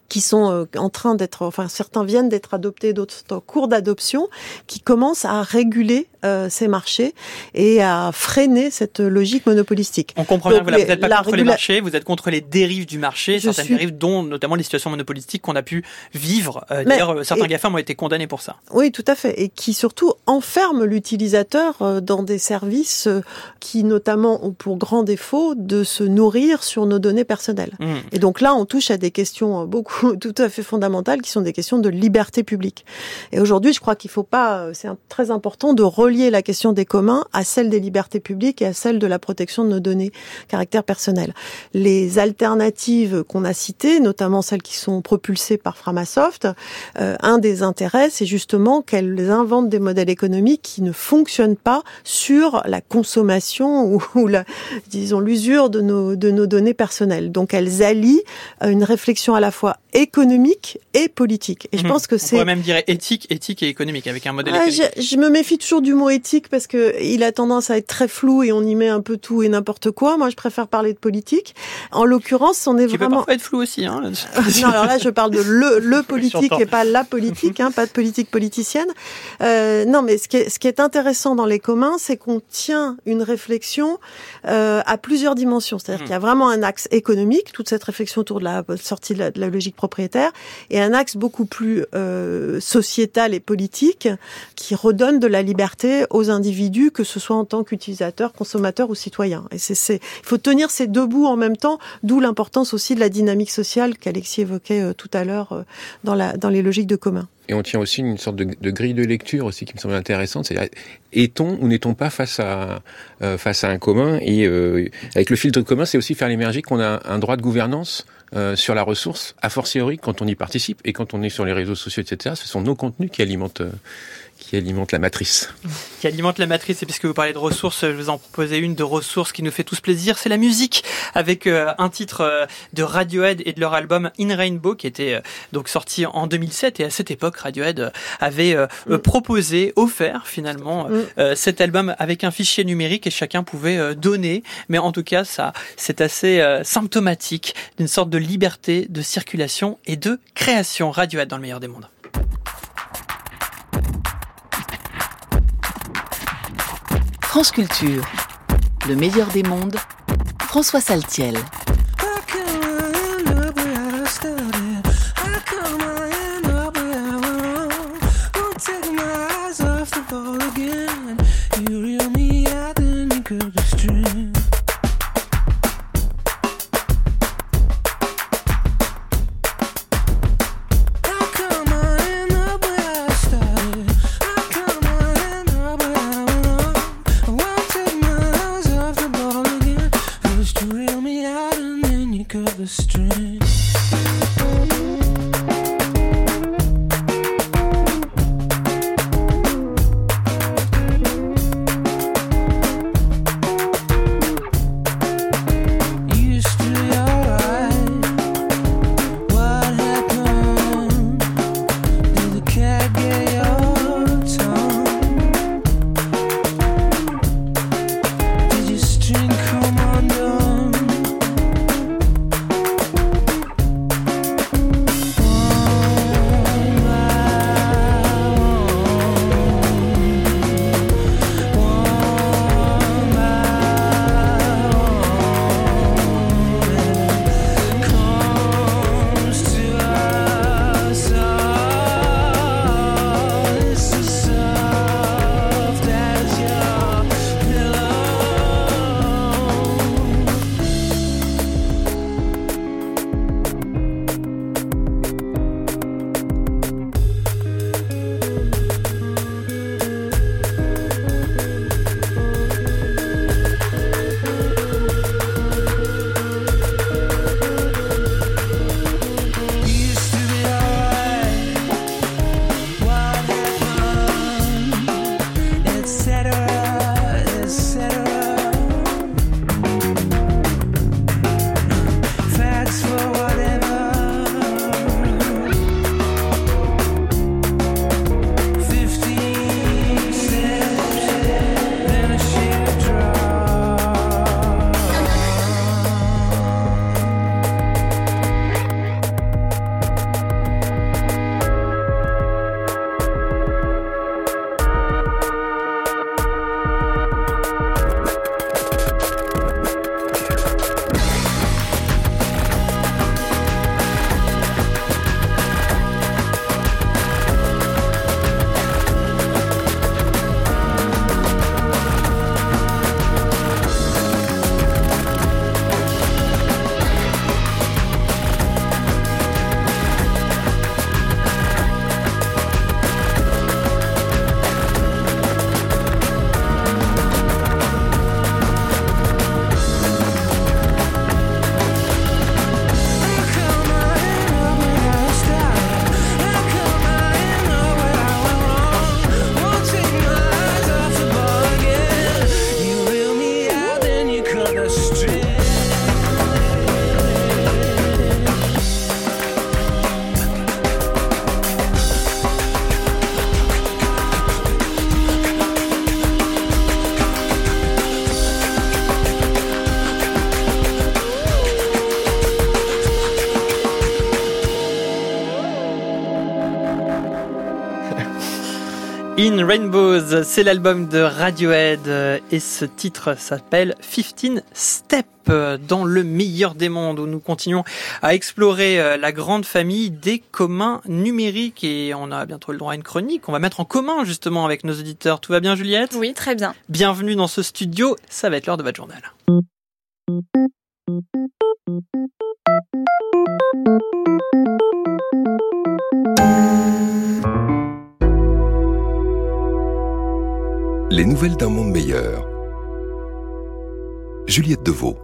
qui sont euh, en train d'être, enfin certains viennent d'être adoptés, d'autres sont en cours d'adoption, qui commencent à réguler euh, ces marchés et à freiner cette logique monopolistique. On comprend bien que vous n'êtes pas contre les marchés, vous êtes contre les dérives du marché, certaines dérives dont notamment les situations monopolistiques qu'on a pu vivre. Euh, D'ailleurs, certains GAFAM ont été condamnés pour ça. Oui, tout à fait, et qui surtout enferment l'utilisateur euh, dans des services qui notamment ont pour grand défaut de se nourrir sur nos données personnelles. Mmh. Et donc là, on touche à des questions beaucoup [LAUGHS] tout à fait fondamentales qui sont des questions de liberté publique. Et aujourd'hui, je crois qu'il faut pas, euh, c'est très important de relier la question des communs à celle des libertés publiques et à celle de la protection de nos données caractère personnel. Les alternatives qu'on a citées, notamment celles qui sont propulsées par Framasoft, euh, un des intérêts, c'est justement qu'elles inventent des modèles économiques qui ne fonctionnent pas sur la consommation [LAUGHS] ou, ou la, disons, l'usure de nos, de nos données personnelles. Donc elles allient une réflexion à la fois économique et politique. Et je mhm. pense que c'est. On pourrait même dire éthique, éthique et économique avec un modèle économique. Je, je, me méfie toujours du mot éthique parce que il a tendance à être très flou et on y met un peu tout et n'importe quoi. Moi, je préfère parler de politique. En l'occurrence, on est Qui vraiment. Peut être flou aussi. Hein, [LAUGHS] non, alors là, je parle de le, [LAUGHS] le politique et pas la politique, hein, pas de politique politicienne. Euh, non, mais ce qui, est, ce qui est intéressant dans les communs, c'est qu'on tient une réflexion euh, à plusieurs dimensions. C'est-à-dire hmm. qu'il y a vraiment un axe économique, toute cette réflexion autour de la sortie de la, de la logique propriétaire, et un axe beaucoup plus euh, sociétal et politique qui redonne de la liberté aux individus, que ce soit en tant qu'utilisateurs, consommateurs ou citoyens. Et c'est, il faut tenir ces deux bouts en même temps, d'où l'importance aussi de la dynamique sociale qu'Alexis évoquait euh, tout à l'heure euh, dans, les logiques de commun. Et on tient aussi une sorte de, grille de lecture aussi qui me semble intéressante. C'est-à-dire, est-on ou n'est-on pas face à euh, un commun Et avec le filtre commun, c'est aussi faire l'émerger qu'on a un droit de gouvernance sur la ressource, a fortiori quand on y participe et quand on est sur les réseaux sociaux, etc. Ce sont nos contenus qui alimentent qui alimente la matrice. [LAUGHS] Qui alimente la matrice, et puisque vous parlez de ressources, je vous en proposais une de ressources qui nous fait tous plaisir, c'est la musique, avec euh, un titre euh, de Radiohead et de leur album In Rainbow, qui était euh, donc sorti en 2007, et à cette époque, Radiohead avait mm. proposé, offert finalement, mm. cet album avec un fichier numérique, et chacun pouvait donner, mais en tout cas, ça, c'est assez symptomatique d'une sorte de liberté de circulation et de création. Radiohead dans le meilleur des mondes. France Culture, le meilleur des mondes, François Saltiel. Rainbows, c'est l'album de Radiohead euh, et ce titre s'appelle 15 Steps dans le meilleur des mondes où nous continuons à explorer euh, la grande famille des communs numériques et on a bientôt le droit à une chronique. On va mettre en commun justement avec nos auditeurs. Tout va bien Juliette? Oui, très bien. Bienvenue dans ce studio, ça va être l'heure de votre journal. Les nouvelles d'un monde meilleur. Juliette Deveau.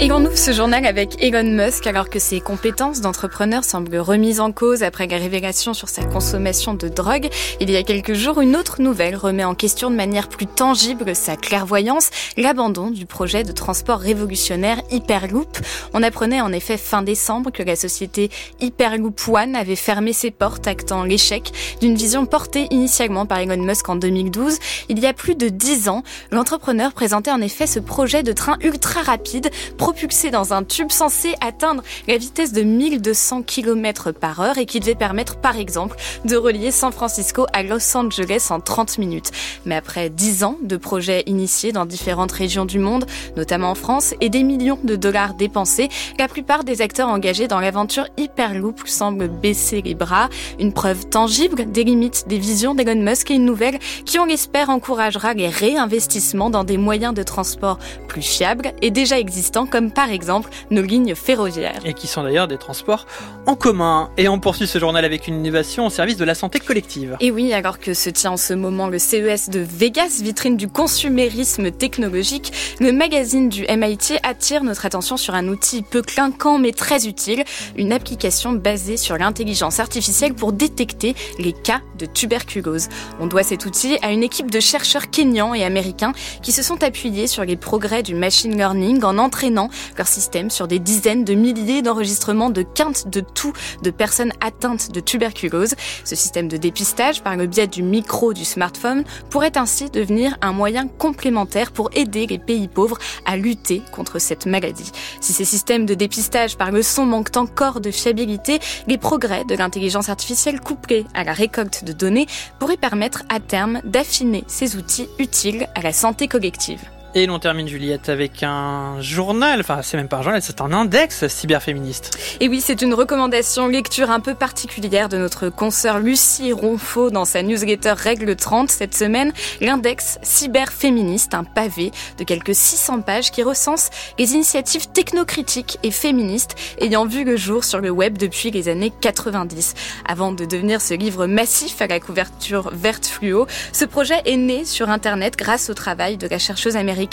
Et on ouvre ce journal avec Elon Musk alors que ses compétences d'entrepreneur semblent remises en cause après les révélations sur sa consommation de drogue. Il y a quelques jours, une autre nouvelle remet en question de manière plus tangible sa clairvoyance, l'abandon du projet de transport révolutionnaire Hyperloop. On apprenait en effet fin décembre que la société Hyperloop One avait fermé ses portes, actant l'échec d'une vision portée initialement par Elon Musk en 2012. Il y a plus de dix ans, l'entrepreneur présentait en effet ce projet de train ultra rapide propulsé dans un tube censé atteindre la vitesse de 1200 km par heure et qui devait permettre par exemple de relier San Francisco à Los Angeles en 30 minutes. Mais après 10 ans de projets initiés dans différentes régions du monde, notamment en France, et des millions de dollars dépensés, la plupart des acteurs engagés dans l'aventure Hyperloop semblent baisser les bras, une preuve tangible des limites des visions d'Elon Musk et une nouvelle qui, on l'espère, encouragera les réinvestissements dans des moyens de transport plus fiables et déjà existants comme par exemple nos lignes ferroviaires. Et qui sont d'ailleurs des transports en commun. Et on poursuit ce journal avec une innovation au service de la santé collective. Et oui, alors que se tient en ce moment le CES de Vegas, vitrine du consumérisme technologique, le magazine du MIT attire notre attention sur un outil peu clinquant mais très utile, une application basée sur l'intelligence artificielle pour détecter les cas de tuberculose. On doit cet outil à une équipe de chercheurs kenyans et américains qui se sont appuyés sur les progrès du machine learning en entraînant leur système sur des dizaines de milliers d'enregistrements de quintes de tout de personnes atteintes de tuberculose. Ce système de dépistage par le biais du micro du smartphone pourrait ainsi devenir un moyen complémentaire pour aider les pays pauvres à lutter contre cette maladie. Si ces systèmes de dépistage par le son manquent encore de fiabilité, les progrès de l'intelligence artificielle couplés à la récolte de données pourraient permettre à terme d'affiner ces outils utiles à la santé collective. Et l'on termine Juliette avec un journal, enfin c'est même pas un journal, c'est un index cyberféministe. Et oui, c'est une recommandation lecture un peu particulière de notre consoeur Lucie Ronfaux dans sa newsletter Règle 30 cette semaine, l'index cyberféministe, un pavé de quelques 600 pages qui recense les initiatives technocritiques et féministes ayant vu le jour sur le web depuis les années 90. Avant de devenir ce livre massif à la couverture verte fluo, ce projet est né sur Internet grâce au travail de la chercheuse américaine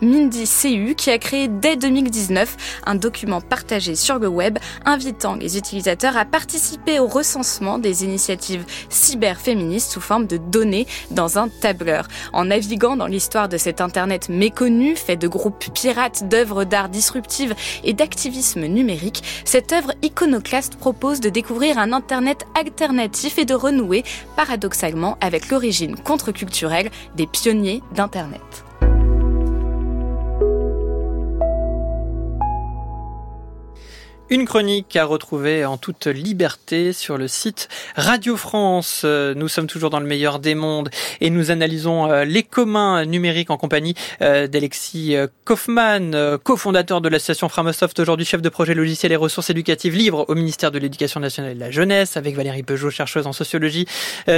Mindy CU qui a créé dès 2019 un document partagé sur le web invitant les utilisateurs à participer au recensement des initiatives cyberféministes sous forme de données dans un tableur. En naviguant dans l'histoire de cet Internet méconnu, fait de groupes pirates, d'œuvres d'art disruptives et d'activisme numérique, cette œuvre iconoclaste propose de découvrir un Internet alternatif et de renouer paradoxalement avec l'origine contre-culturelle des pionniers d'Internet. Une chronique à retrouver en toute liberté sur le site Radio France. Euh, nous sommes toujours dans le meilleur des mondes et nous analysons euh, les communs numériques en compagnie euh, d'Alexis Kaufmann, cofondateur de l'association Framosoft, aujourd'hui chef de projet logiciel et ressources éducatives libres au ministère de l'Éducation nationale et de la jeunesse, avec Valérie Peugeot, chercheuse en sociologie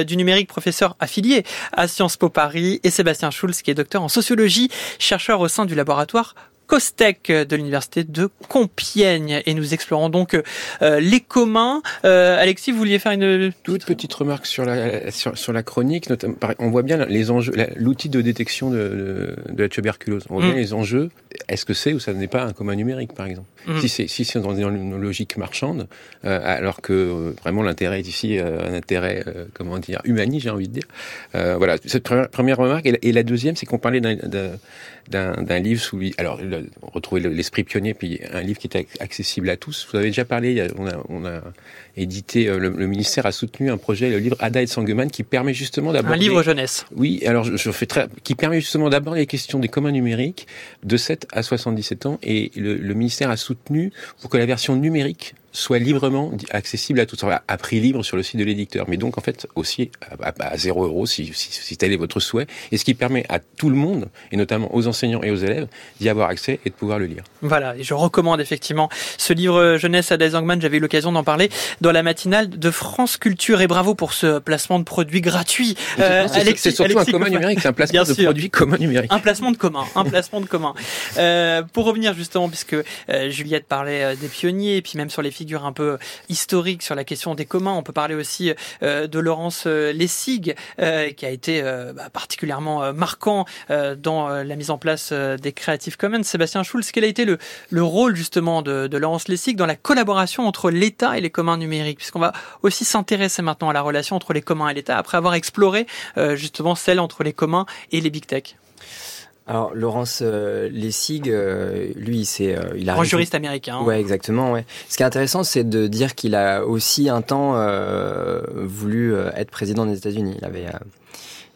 du numérique, professeur affilié à Sciences Po Paris, et Sébastien Schulz, qui est docteur en sociologie, chercheur au sein du laboratoire COSTEC de l'université de Compiègne et nous explorons donc euh, les communs. Euh, Alexis, vous vouliez faire une toute petite remarque sur la sur, la chronique. On voit bien les enjeux, l'outil de détection de, de, la tuberculose. On voit bien mm. les enjeux. Est-ce que c'est ou ça n'est pas un commun numérique, par exemple mm. Si c'est si c'est dans une logique marchande, euh, alors que vraiment l'intérêt est ici un intérêt comment dire humaniste, j'ai envie de dire. voilà cette première, remarque et la, deuxième, c'est qu'on parlait d'un d'un livre sous lui. Alors, retrouver l'esprit pionnier, puis un livre qui est accessible à tous. Vous avez déjà parlé, on a, on a édité, euh, le, ministère a soutenu un projet, le livre Ada et Sangeman, qui permet justement d'aborder... Un livre jeunesse. Oui, alors je, fais très... qui permet justement d'aborder les questions des communs numériques de 7 à 77 ans, et le, le ministère a soutenu pour que la version numérique soit librement accessible à tous, à prix libre sur le site de l'éditeur, mais donc en fait aussi à, 0 euros si, si, si, tel est votre souhait, et ce qui permet à tout le monde, et notamment aux enseignants et aux élèves, d'y avoir accès et de pouvoir le lire. Voilà, et je recommande effectivement ce livre jeunesse à Zangman, j'avais eu l'occasion d'en parler dans la matinale de France Culture, et bravo pour ce placement de produits gratuit. Euh, c'est surtout un commun numérique, c'est un placement de produits commun numérique. Un placement de commun, un placement de commun. Euh, pour revenir justement, puisque euh, Juliette parlait euh, des pionniers, et puis même sur les figure un peu historique sur la question des communs. On peut parler aussi euh, de Laurence euh, Lessig, euh, qui a été bah, particulièrement marquant dans la mise en place des Creative Commons. Sébastien Schulz, quel a été le, le rôle justement de, de Laurence Lessig dans la collaboration entre l'État et les communs numériques? Puisqu'on va aussi s'intéresser maintenant à la relation entre les communs et l'État, après avoir exploré justement celle entre les communs et les big tech. Alors Laurence euh, Lessig, euh, lui, c'est euh, il a grand juriste américain. Ouais, exactement. Ouais. Ce qui est intéressant, c'est de dire qu'il a aussi un temps euh, voulu être président des États-Unis. Il avait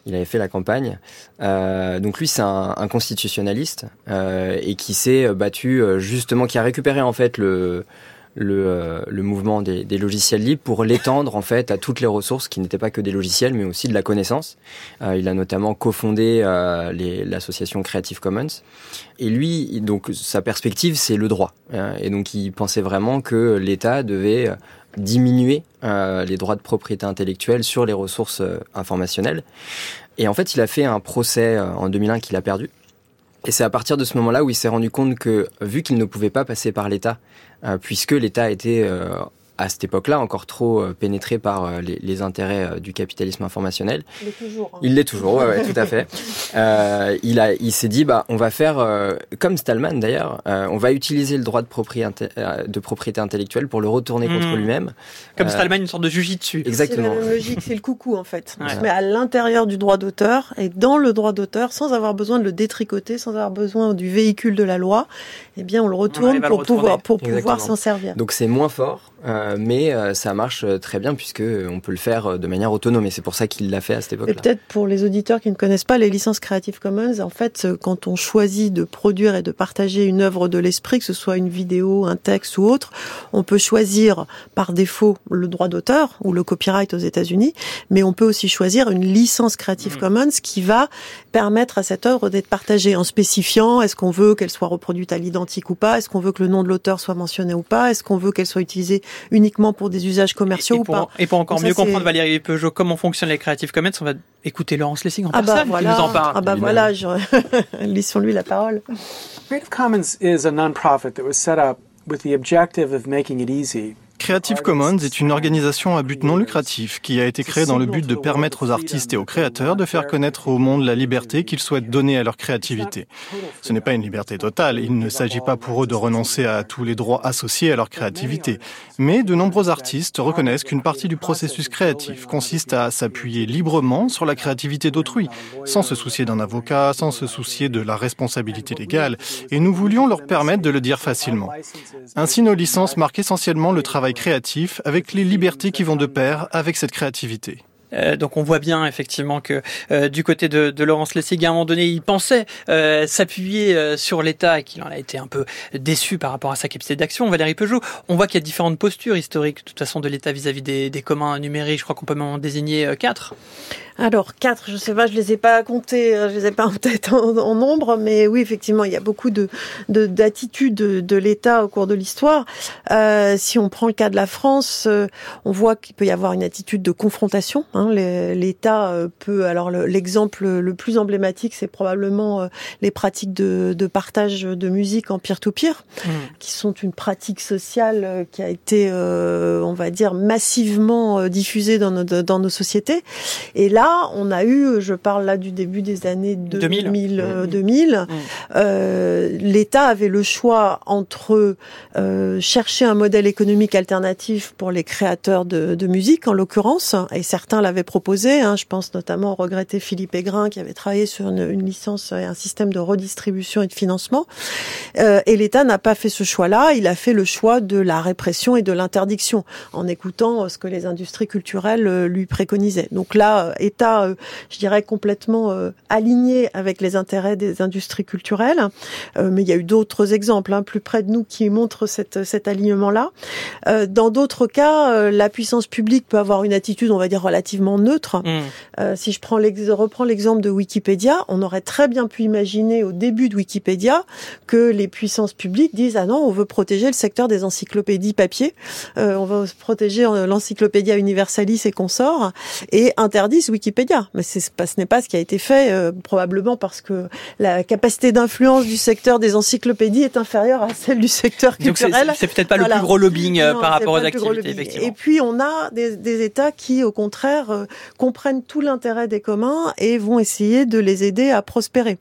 il avait fait la campagne. donc lui, c'est un, un, constitutionnaliste et qui s'est battu justement, qui a récupéré en fait le le, euh, le mouvement des, des, logiciels libres pour l'étendre en fait à toutes les ressources qui n'étaient pas que des logiciels mais aussi de la connaissance. Euh, il a notamment cofondé euh, l'association Creative Commons et lui donc sa perspective c'est le droit hein. et donc il pensait vraiment que l'État devait diminuer les droits de propriété intellectuelle sur les ressources informationnelles. Et en fait, il a fait un procès en 2001 qu'il a perdu. Et c'est à partir de ce moment-là où il s'est rendu compte que, vu qu'il ne pouvait pas passer par l'État, euh, puisque l'État était euh, à cette époque-là encore trop euh, pénétré par euh, les, les, intérêts euh, du capitalisme informationnel. Il l'est toujours. Hein. Il l'est toujours, ouais, ouais, tout à fait. [LAUGHS] Euh, il a, il s'est dit, bah, on va faire comme Stallman d'ailleurs, on va utiliser le droit de propriété, de propriété intellectuelle pour le retourner contre mmh. lui-même. Comme Stallman, une sorte de dessus. Exactement. C'est la logique, c'est le coucou en fait. On se met à l'intérieur du droit d'auteur et dans le droit d'auteur, sans avoir besoin de le détricoter, sans avoir besoin du véhicule de la loi, eh bien, on le retourne on pour, pouvoir, pour pouvoir s'en servir. Donc c'est moins fort. Euh, mais euh, ça marche euh, très bien puisque on peut le faire de manière autonome et c'est pour ça qu'il l'a fait à cette époque-là. Et peut-être pour les auditeurs qui ne connaissent pas les licences Creative Commons, en fait, quand on choisit de produire et de partager une œuvre de l'esprit, que ce soit une vidéo, un texte ou autre, on peut choisir par défaut le droit d'auteur ou le copyright aux États-Unis, mais on peut aussi choisir une licence Creative mmh. Commons qui va permettre à cette œuvre d'être partagée en spécifiant est-ce qu'on veut qu'elle soit reproduite à l'identique ou pas, est-ce qu'on veut que le nom de l'auteur soit mentionné ou pas, est-ce qu'on veut qu'elle soit utilisée uniquement pour des usages commerciaux et, ou pour, pas. Et pour encore mieux comprendre Valérie Peugeot comment fonctionnent les Creative Commons, on va écouter Laurence Lessing en ah personne bah voilà. qui nous en parle. Ah bah voilà, je... [LAUGHS] laissons-lui la parole. Creative Commons is a non-profit that was set up with the objective of making it easy Creative Commons est une organisation à but non lucratif qui a été créée dans le but de permettre aux artistes et aux créateurs de faire connaître au monde la liberté qu'ils souhaitent donner à leur créativité. Ce n'est pas une liberté totale, il ne s'agit pas pour eux de renoncer à tous les droits associés à leur créativité, mais de nombreux artistes reconnaissent qu'une partie du processus créatif consiste à s'appuyer librement sur la créativité d'autrui, sans se soucier d'un avocat, sans se soucier de la responsabilité légale, et nous voulions leur permettre de le dire facilement. Ainsi, nos licences marquent essentiellement le travail créatif avec les libertés qui vont de pair avec cette créativité. Euh, donc on voit bien effectivement que euh, du côté de, de, Laurence Lessig, à un moment donné, il pensait euh, s'appuyer sur l'État et qu'il en a été un peu déçu par rapport à sa capacité d'action. Valérie Peugeot, on voit qu'il y a différentes postures historiques de toute façon de l'État vis-à-vis des, des, communs numériques. Je crois qu'on peut en désigner quatre. Alors quatre, je sais pas, je les ai pas comptés, euh, je les ai pas en tête en, nombre, mais oui, effectivement, il y a beaucoup de d'attitudes de, de, l'État au cours de l'histoire. Si on prend le cas de la France, on voit qu'il peut y avoir une attitude de confrontation. Hein. L'État euh, peut, alors l'exemple le, plus emblématique, c'est probablement les pratiques de, de, partage de musique en peer-to-peer, -peer, mmh. qui sont une pratique sociale qui a été, on va dire, massivement diffusée dans nos, dans nos sociétés. Et là on a eu, je parle là du début des années 2000, 2000, mmh. euh, l'État avait le choix entre euh, chercher un modèle économique alternatif pour les créateurs de, de musique, en l'occurrence, et certains l'avait proposé. Hein. Je pense notamment au regretté Philippe Aigrin qui avait travaillé sur une, licence et un système de redistribution et de financement. Euh, et l'État n'a pas fait ce choix-là. Il a fait le choix de la répression et de l'interdiction en écoutant ce que les industries culturelles lui préconisaient. Donc là, État, je dirais complètement aligné avec les intérêts des industries culturelles. mais il y a eu d'autres exemples hein, plus près de nous qui montrent cet alignement-là. dans d'autres cas, la puissance publique peut avoir une attitude, on va dire, relativement neutre. Mm. Euh, si je prends reprends l'exemple de Wikipédia, on aurait très bien pu imaginer au début de Wikipédia que les puissances publiques disent ah non, on veut protéger le secteur des encyclopédies papier, euh, on va protéger euh, l'encyclopédia universalis et consorts et interdisent Wikipédia. Mais ce n'est pas ce qui a été fait, euh, probablement parce que la capacité d'influence du secteur des encyclopédies est inférieure à celle du secteur culturel. C'est peut-être pas le plus gros lobbying par rapport aux activités. Et puis on a des, des États qui, au contraire, comprennent tout l'intérêt des communs et vont essayer de les aider à prospérer.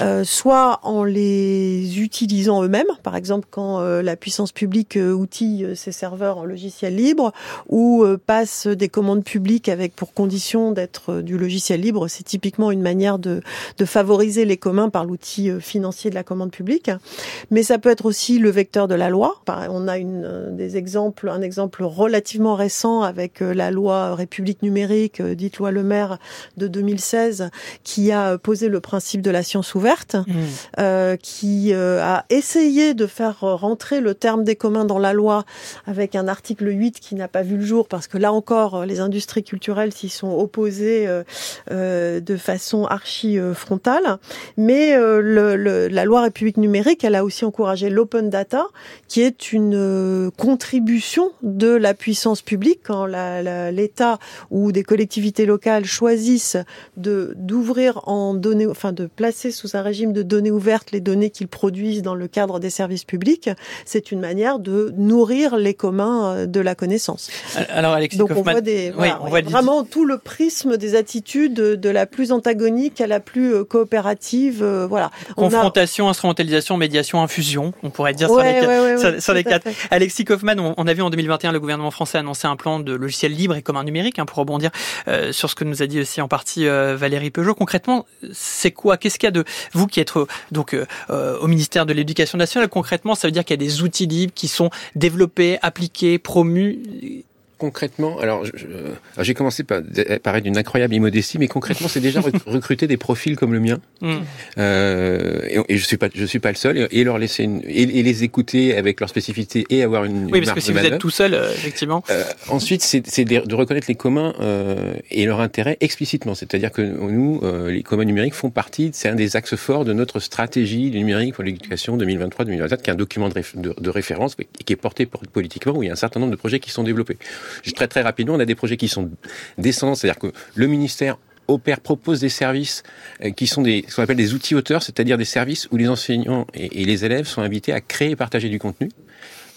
Euh, soit en les utilisant eux-mêmes, par exemple quand euh, la puissance publique euh, outille ses serveurs en logiciel libre ou passe des commandes publiques avec pour condition d'être du logiciel libre, c'est typiquement une manière de, favoriser les communs par l'outil financier de la commande publique. Mais ça peut être aussi le vecteur de la loi. On a des exemples, un exemple relativement récent avec la loi République numérique, dite loi Le Maire de 2016 qui a posé le principe de la science ouverte, mmh. euh, qui euh, a essayé de faire rentrer le terme des communs dans la loi avec un article 8 qui n'a pas vu le jour parce que là encore les industries culturelles s'y sont opposées euh, de façon archi frontale. Mais le, la loi République numérique, elle a aussi encouragé l'open data, qui est une contribution de la puissance publique quand l'État ou des collectivités locales choisissent de d'ouvrir en données, enfin de placer sous un régime de données ouvertes les données qu'ils produisent dans le cadre des services publics, c'est une manière de nourrir les communs euh, de la connaissance. Alors Alexis Donc on voit, des, on voit vraiment tout le prisme des attitudes de la plus antagonique à la plus euh, coopérative. Euh, voilà. Confrontation, instrumentalisation, médiation, infusion, on pourrait dire sur les, sur, les quatre. Alexis Kaufmann, on, a vu en 2021 le gouvernement français annoncer un plan de logiciel libre et commun numérique hein, pour rebondir sur ce que nous a dit aussi en partie euh, Valérie Peugeot. Concrètement, c'est quoi Qu'est-ce qu'il y a de vous qui êtes euh, donc euh, au ministère de l'Éducation nationale Concrètement, ça veut dire qu'il y a des outils libres qui sont développés, appliqués, promus concrètement, alors j'ai commencé par parler d'une incroyable immodestie, mais concrètement, c'est déjà [LAUGHS] recruter des profils comme le mien, mm. euh, et, je suis pas, je suis pas le seul, et, leur laisser une, et, les écouter avec leur spécificité et avoir une. Oui, parce que si vous êtes tout seul, euh, effectivement. Euh, ensuite, c'est de, reconnaître les communs euh, et leur intérêt explicitement, c'est-à-dire que nous, euh, les communs numériques font partie, c'est un des axes forts de notre stratégie du numérique pour l'éducation 2023-2024, qui est un document de, de, de référence qui est porté politiquement où il y a un certain nombre de projets qui sont développés. Très très rapidement, on a des projets qui sont descendants, c'est-à-dire que le ministère opère, propose des services euh, qui sont des, ce qu'on appelle des outils auteurs, c'est-à-dire des services où les enseignants et, les élèves sont invités à créer et partager du contenu.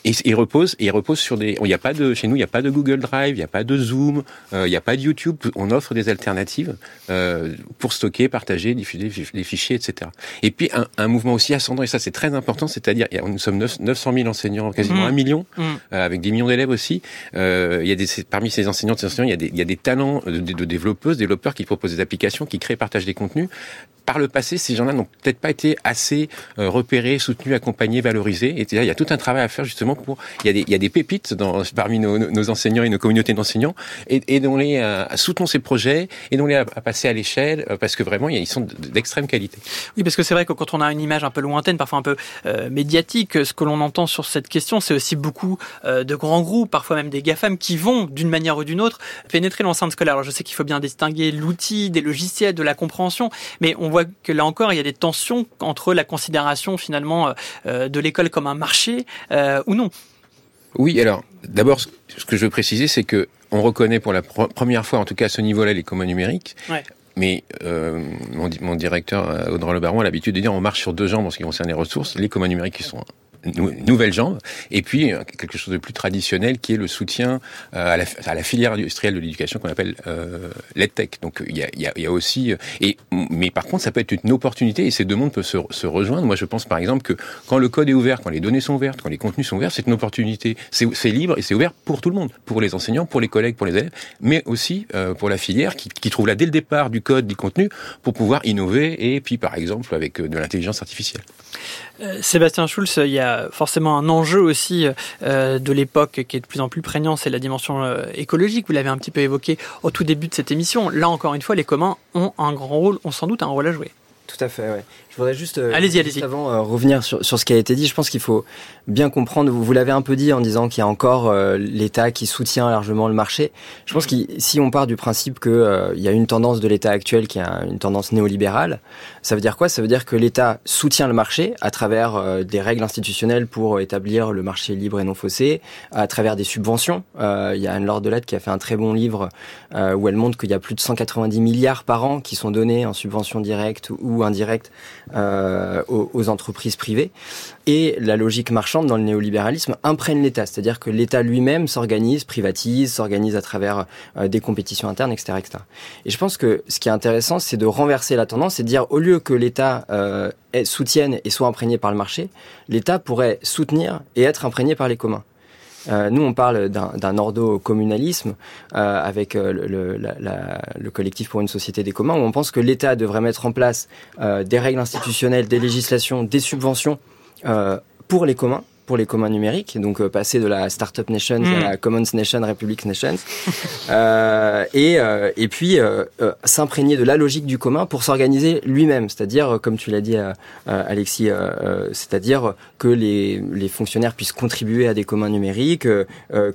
Et il repose, et il repose sur des. Il n'y a pas de chez nous, il n'y a pas de Google Drive, il n'y a pas de Zoom, euh, il n'y a pas de YouTube. On offre des alternatives euh, pour stocker, partager, diffuser les fichiers, etc. Et puis un, un mouvement aussi ascendant, et ça c'est très important, c'est-à-dire nous sommes 900 000 enseignants, quasiment mmh. un million, mmh. euh, avec des millions d'élèves aussi. Euh, il y a des parmi ces enseignants, ces enseignants, il y a des, il y a des talents de, de développeuses, développeurs qui proposent des applications, qui créent, partagent des contenus par le passé, ces gens-là n'ont peut-être pas été assez euh, repérés, soutenus, accompagnés, valorisés. Et là, il y a tout un travail à faire justement pour. Il y a des, pépites dans, parmi nos, enseignants et nos communautés d'enseignants, et, et dont les euh, soutenons ces projets, et dont les à, passer à l'échelle, euh, parce que vraiment, ils sont d'extrême qualité. Oui, parce que c'est vrai que quand on a une image un peu lointaine, parfois un peu médiatique, ce que l'on entend sur cette question, c'est aussi beaucoup de grands groupes, parfois même des GAFAM, qui vont d'une manière ou d'une autre pénétrer l'enceinte scolaire. Alors je sais qu'il faut bien distinguer l'outil des logiciels, de la compréhension, mais on voit que là encore, il y a des tensions entre la considération finalement euh, euh, de l'école comme un marché euh, ou non. Oui, alors d'abord, ce que je veux préciser, c'est que on reconnaît pour la première fois, en tout cas à ce niveau-là, les communs numériques. Mais mon, mon, directeur, Audrey Le Baron, a l'habitude de dire on marche sur deux jambes en ce qui concerne les ressources. Les communs numériques qui sont nouvelle jambe. Et puis quelque chose de plus traditionnel qui est le soutien à la, à, la, filière industrielle de l'éducation qu'on appelle euh, l'EdTech. Donc il y a, y, a, y a, aussi et mais par contre ça peut être une opportunité et ces deux mondes peuvent se, se, rejoindre. Moi je pense par exemple que quand le code est ouvert, quand les données sont ouvertes, quand les contenus sont ouverts, c'est une opportunité. C'est libre et c'est ouvert pour tout le monde, pour les enseignants, pour les collègues, pour les élèves, mais aussi euh, pour la filière qui, qui, trouve là dès le départ du code, du contenu pour pouvoir innover et puis par exemple avec euh, de l'intelligence artificielle. Euh, Sébastien Schulz, il y a forcément un enjeu aussi euh, de l'époque qui est de plus en plus prégnant, c'est la dimension euh, écologique. Vous l'avez un petit peu évoqué au tout début de cette émission. Là, encore une fois, les communs ont un grand rôle, ont sans doute un rôle à jouer. Tout à fait, ouais. Je voudrais juste, euh, allez-y, avant euh, revenir sur, sur ce qui a été dit. Je pense qu'il faut bien comprendre. Vous, vous l'avez un peu dit en disant qu'il y a encore euh, l'État qui soutient largement le marché. Je pense que si on part du principe que euh, il y a une tendance de l'État actuel qui est une tendance néolibérale, ça veut dire quoi? Ça veut dire que l'État soutient le marché à travers des règles institutionnelles pour établir le marché libre et non faussé, à travers des subventions. il y a Anne-Laure Delette qui a fait un très bon livre où elle montre qu'il y a plus de 190 milliards par an qui sont donnés en subventions directes ou indirectes euh, aux, entreprises privées. Et la logique marchande dans le néolibéralisme imprègne l'État, c'est-à-dire que l'État lui-même s'organise, privatise, s'organise à travers euh, des compétitions internes, etc., etc. Et je pense que ce qui est intéressant, c'est de renverser la tendance et de dire au lieu que l'État euh, soutienne et soit imprégné par le marché, l'État pourrait soutenir et être imprégné par les communs. Euh, nous, on parle d'un ordo-communalisme euh, avec euh, le, le, collectif pour une société des communs, où on pense que l'État devrait mettre en place des règles institutionnelles, des législations, des subventions pour les communs pour les communs numériques, donc euh, passer de la Startup Nation mmh. à la Commons Nation, Republic Nation, [LAUGHS] euh, et, euh, et puis euh, euh, s'imprégner de la logique du commun pour s'organiser lui-même, c'est-à-dire, comme tu l'as dit Alexis, c'est-à-dire que les, les, fonctionnaires puissent contribuer à des communs numériques,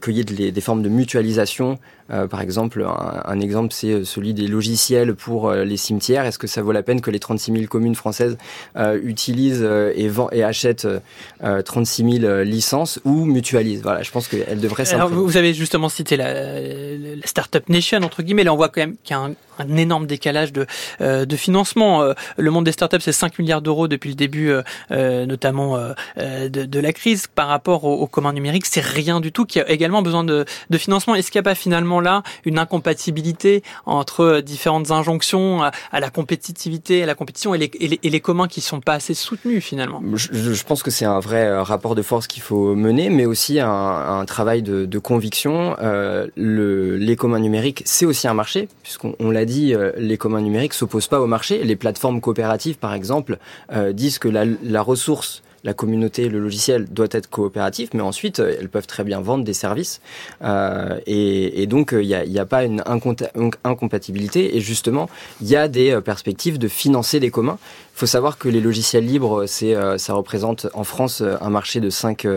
qu'il y ait des, des formes de mutualisation euh, par exemple, un, un exemple, c'est celui des logiciels pour euh, les cimetières. Est-ce que ça vaut la peine que les 36 000 communes françaises euh, utilisent et, vend, et achètent 36 000 licences ou mutualisent? Voilà, je pense qu'elles devraient Alors, Vous avez justement cité la, la Startup Nation, entre guillemets. Là, on voit quand même qu'il y a un, un énorme décalage de, euh, de financement. Euh, le monde des startups, c'est 5 milliards d'euros depuis le début, euh, notamment de, de, la crise. Par rapport au, au commun numérique, c'est rien du tout, qui a également besoin de, de financement. Est-ce qu'il n'y a pas finalement là une incompatibilité entre différentes injonctions à, à la compétitivité, à la compétition et les, et les, et les communs qui sont pas assez soutenus finalement? Je, je, pense que c'est un vrai rapport de force qu'il faut mener, mais aussi un, un travail de, de conviction. le, les communs numériques, c'est aussi un marché, puisqu'on l'a euh, les communs numériques s'opposent pas au marché. Les plateformes coopératives, par exemple, euh, disent que la ressource la communauté, le logiciel doit être coopératif, mais ensuite euh, elles peuvent très bien vendre des services. Euh, et, et, donc il n'y a, y a, pas une incompatibilité. Et justement, il y a des perspectives de financer des communs. Il faut savoir que les logiciels libres, c'est, ça représente en France un marché de 5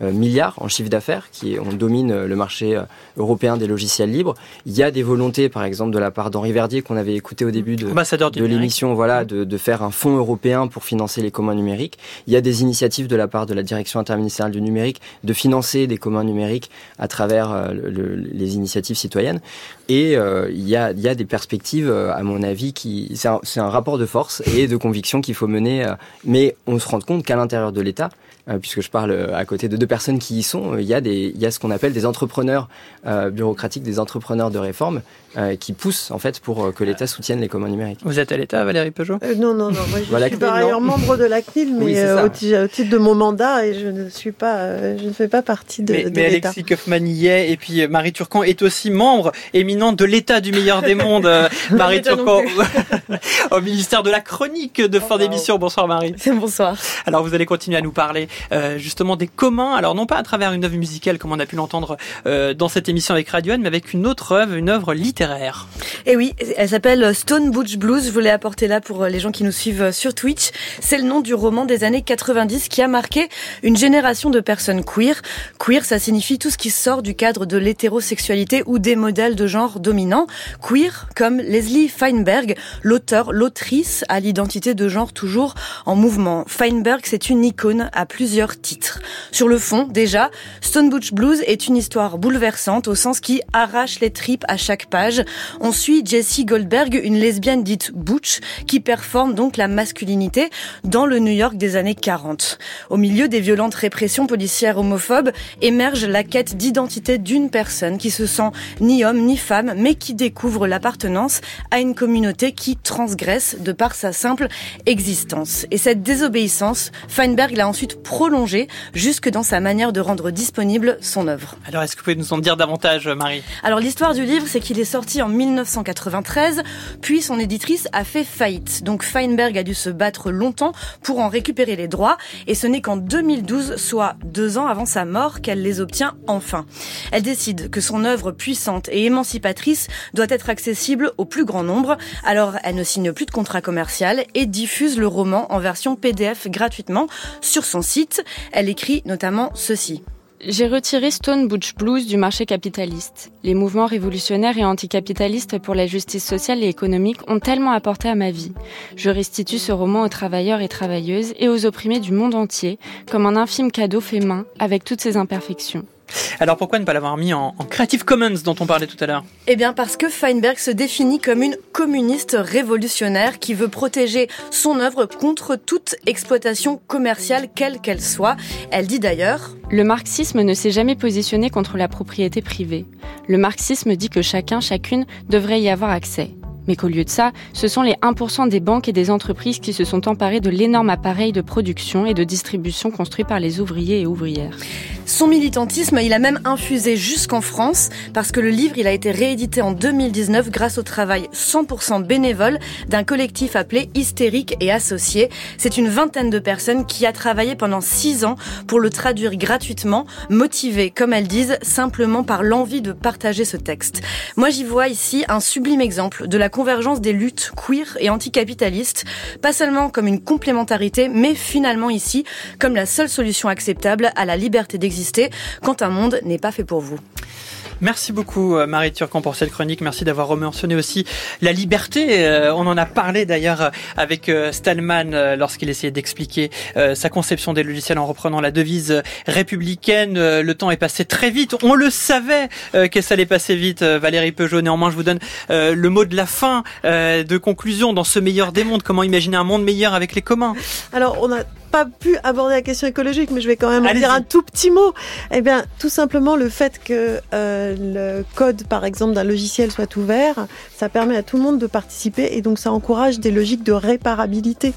milliards en chiffre d'affaires, qui on domine le marché européen des logiciels libres. Il y a des volontés, par exemple, de la part d'Henri Verdier qu'on avait écouté au début de, de l'émission, voilà, de, de, faire un fonds européen pour financer les communs numériques. Il y a des initiatives de la part de la direction interministérielle du numérique de financer des communs numériques à travers euh, le, les initiatives citoyennes. Et euh, il, y a, y a des perspectives, euh, à mon avis, qui c'est un, un, rapport de force et de conviction qu'il faut mener. mais on se rend compte qu'à l'intérieur de l'État, puisque je parle à côté de deux personnes qui y sont, il y il y a ce qu'on appelle des entrepreneurs bureaucratiques, des entrepreneurs de réforme, euh, qui poussent en fait pour que l'État soutienne les communs numériques. Vous êtes à l'État, Valérie Peugeot? Euh, Non, non, non. Moi, je voilà, suis par ailleurs membre de la CNIL, mais oui, au, au, titre de mon mandat, et je ne suis pas, je ne fais pas partie de, mais, de mais Alexis Kaufmann y est, et puis Marie Turcan est aussi membre éminent de l'État du meilleur des [LAUGHS] mondes. Marie Turcan [LAUGHS] au ministère de la chronique de fin d'émission. Bonsoir Marie. [LAUGHS] Bonsoir. Alors vous allez continuer à nous parler euh, justement des communs. Alors non pas à travers une œuvre musicale comme on a pu l'entendre euh, dans cette émission avec Radio mais avec une autre œuvre, une œuvre littéraire. Et oui, elle s'appelle Stone Butch Blues. Je voulais apporter là pour les gens qui nous suivent sur Twitch. C'est le nom du roman des années 90 qui a marqué une génération de personnes queer. Queer, ça signifie tout ce qui sort du cadre de l'hétérosexualité ou des modèles de genre dominants. Queer, comme Leslie Feinberg, l'auteur, l'autrice à l'identité de genre toujours en mouvement. Feinberg, c'est une icône à plus plusieurs titres. Sur le fond, déjà, Stone Butch Blues est une histoire bouleversante au sens qui arrache les tripes à chaque page. On suit Jessie Goldberg, une lesbienne dite Butch, qui performe donc la masculinité dans le New York des années 40. Au milieu des violentes répressions policières homophobes émerge la quête d'identité d'une personne qui se sent ni homme ni femme, mais qui découvre l'appartenance à une communauté qui transgresse de par sa simple existence. Et cette désobéissance, Feinberg l'a ensuite prolongée jusque dans sa manière de rendre disponible son œuvre. Alors, est-ce que vous pouvez nous en dire davantage, Marie? Alors, l'histoire du livre, c'est qu'il est sorti en 1993, puis son éditrice a fait faillite. Donc, Feinberg a dû se battre longtemps pour en récupérer les droits, et ce n'est qu'en 2012, soit deux ans avant sa mort, qu'elle les obtient enfin. Elle décide que son œuvre puissante et émancipatrice doit être accessible au plus grand nombre, alors elle ne signe plus de contrat commercial et diffuse le roman en version PDF gratuitement sur son site. Elle écrit notamment ceci. J'ai retiré Stone Butch Blues du marché capitaliste. Les mouvements révolutionnaires et anticapitalistes pour la justice sociale et économique ont tellement apporté à ma vie. Je restitue ce roman aux travailleurs et travailleuses et aux opprimés du monde entier comme un infime cadeau fait main avec toutes ses imperfections. Alors pourquoi ne pas l'avoir mis en, Creative Commons dont on parlait tout à l'heure? Eh bien parce que Feinberg se définit comme une communiste révolutionnaire qui veut protéger son œuvre contre toute exploitation commerciale quelle qu'elle soit. Elle dit d'ailleurs Le marxisme ne s'est jamais positionné contre la propriété privée. Le marxisme dit que chacun, chacune devrait y avoir accès mais qu'au lieu de ça, ce sont les 1% des banques et des entreprises qui se sont emparés de l'énorme appareil de production et de distribution construit par les ouvriers et ouvrières. Son militantisme, il a même infusé jusqu'en France, parce que le livre, il a été réédité en 2019 grâce au travail 100% bénévole d'un collectif appelé Hystérique et Associés. C'est une vingtaine de personnes qui a travaillé pendant six ans pour le traduire gratuitement, motivées, comme elles disent, simplement par l'envie de partager ce texte. Moi, j'y vois ici un sublime exemple de la convergence des luttes queer et anticapitalistes, pas seulement comme une complémentarité, mais finalement ici comme la seule solution acceptable à la liberté d'exister quand un monde n'est pas fait pour vous. Merci beaucoup euh, Marie Turcan pour cette chronique. Merci d'avoir mentionné aussi la liberté. Euh, on en a parlé d'ailleurs euh, avec Stallman lorsqu'il essayait d'expliquer sa conception des logiciels en reprenant la devise républicaine. Le temps est passé très vite. On le savait que ça allait passer vite. Valérie Peugeot, néanmoins, je vous donne le mot de la fin, de conclusion dans ce meilleur des mondes. Comment imaginer un monde meilleur avec les communs? Alors, on a pas pu aborder la question écologique, mais je vais quand même en dire un tout petit mot. Eh bien, tout simplement le fait que euh, le code, par exemple, d'un logiciel soit ouvert, ça permet à tout le monde de participer et donc ça encourage des logiques de réparabilité.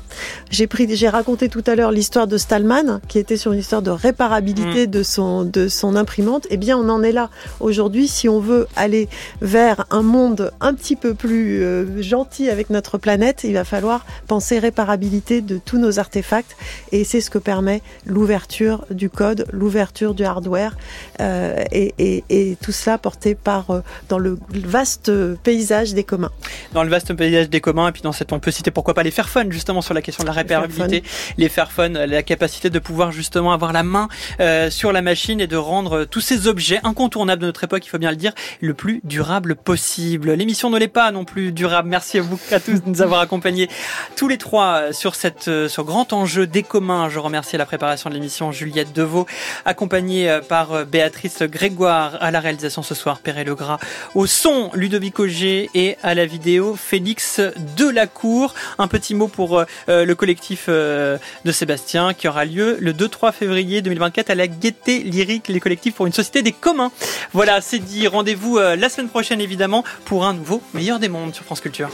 J'ai pris, j'ai raconté tout à l'heure l'histoire de Stallman, qui était sur une histoire de réparabilité mm. de son de son imprimante. Eh bien, on en est là aujourd'hui. Si on veut aller vers un monde un petit peu plus euh, gentil avec notre planète, il va falloir penser réparabilité de tous nos artefacts et c'est ce que permet l'ouverture du code, l'ouverture du hardware euh, et, et, et, tout cela porté par euh, dans le vaste paysage des communs. Dans le vaste paysage des communs et puis dans cette on peut citer pourquoi pas les Fairphone justement sur la question de la réparabilité, les Fairphone, la capacité de pouvoir justement avoir la main euh, sur la machine et de rendre tous ces objets incontournables de notre époque, il faut bien le dire, le plus durable possible. L'émission ne l'est pas non plus durable. Merci à vous à tous de nous avoir accompagnés tous les trois sur cette sur grand enjeu des commun. Je remercie la préparation de l'émission Juliette Deveau, accompagnée euh, par euh, Béatrice Grégoire à la réalisation ce soir, Perret Legras, au son Ludovic Auger et à la vidéo Félix Delacour. Un petit mot pour euh, le collectif de Sébastien qui aura lieu le 2-3 février 2024 à la Gaieté Lyrique, les collectifs pour une société des communs. Voilà, c'est dit. Rendez-vous la semaine prochaine évidemment pour un nouveau Meilleur des mondes sur France Culture.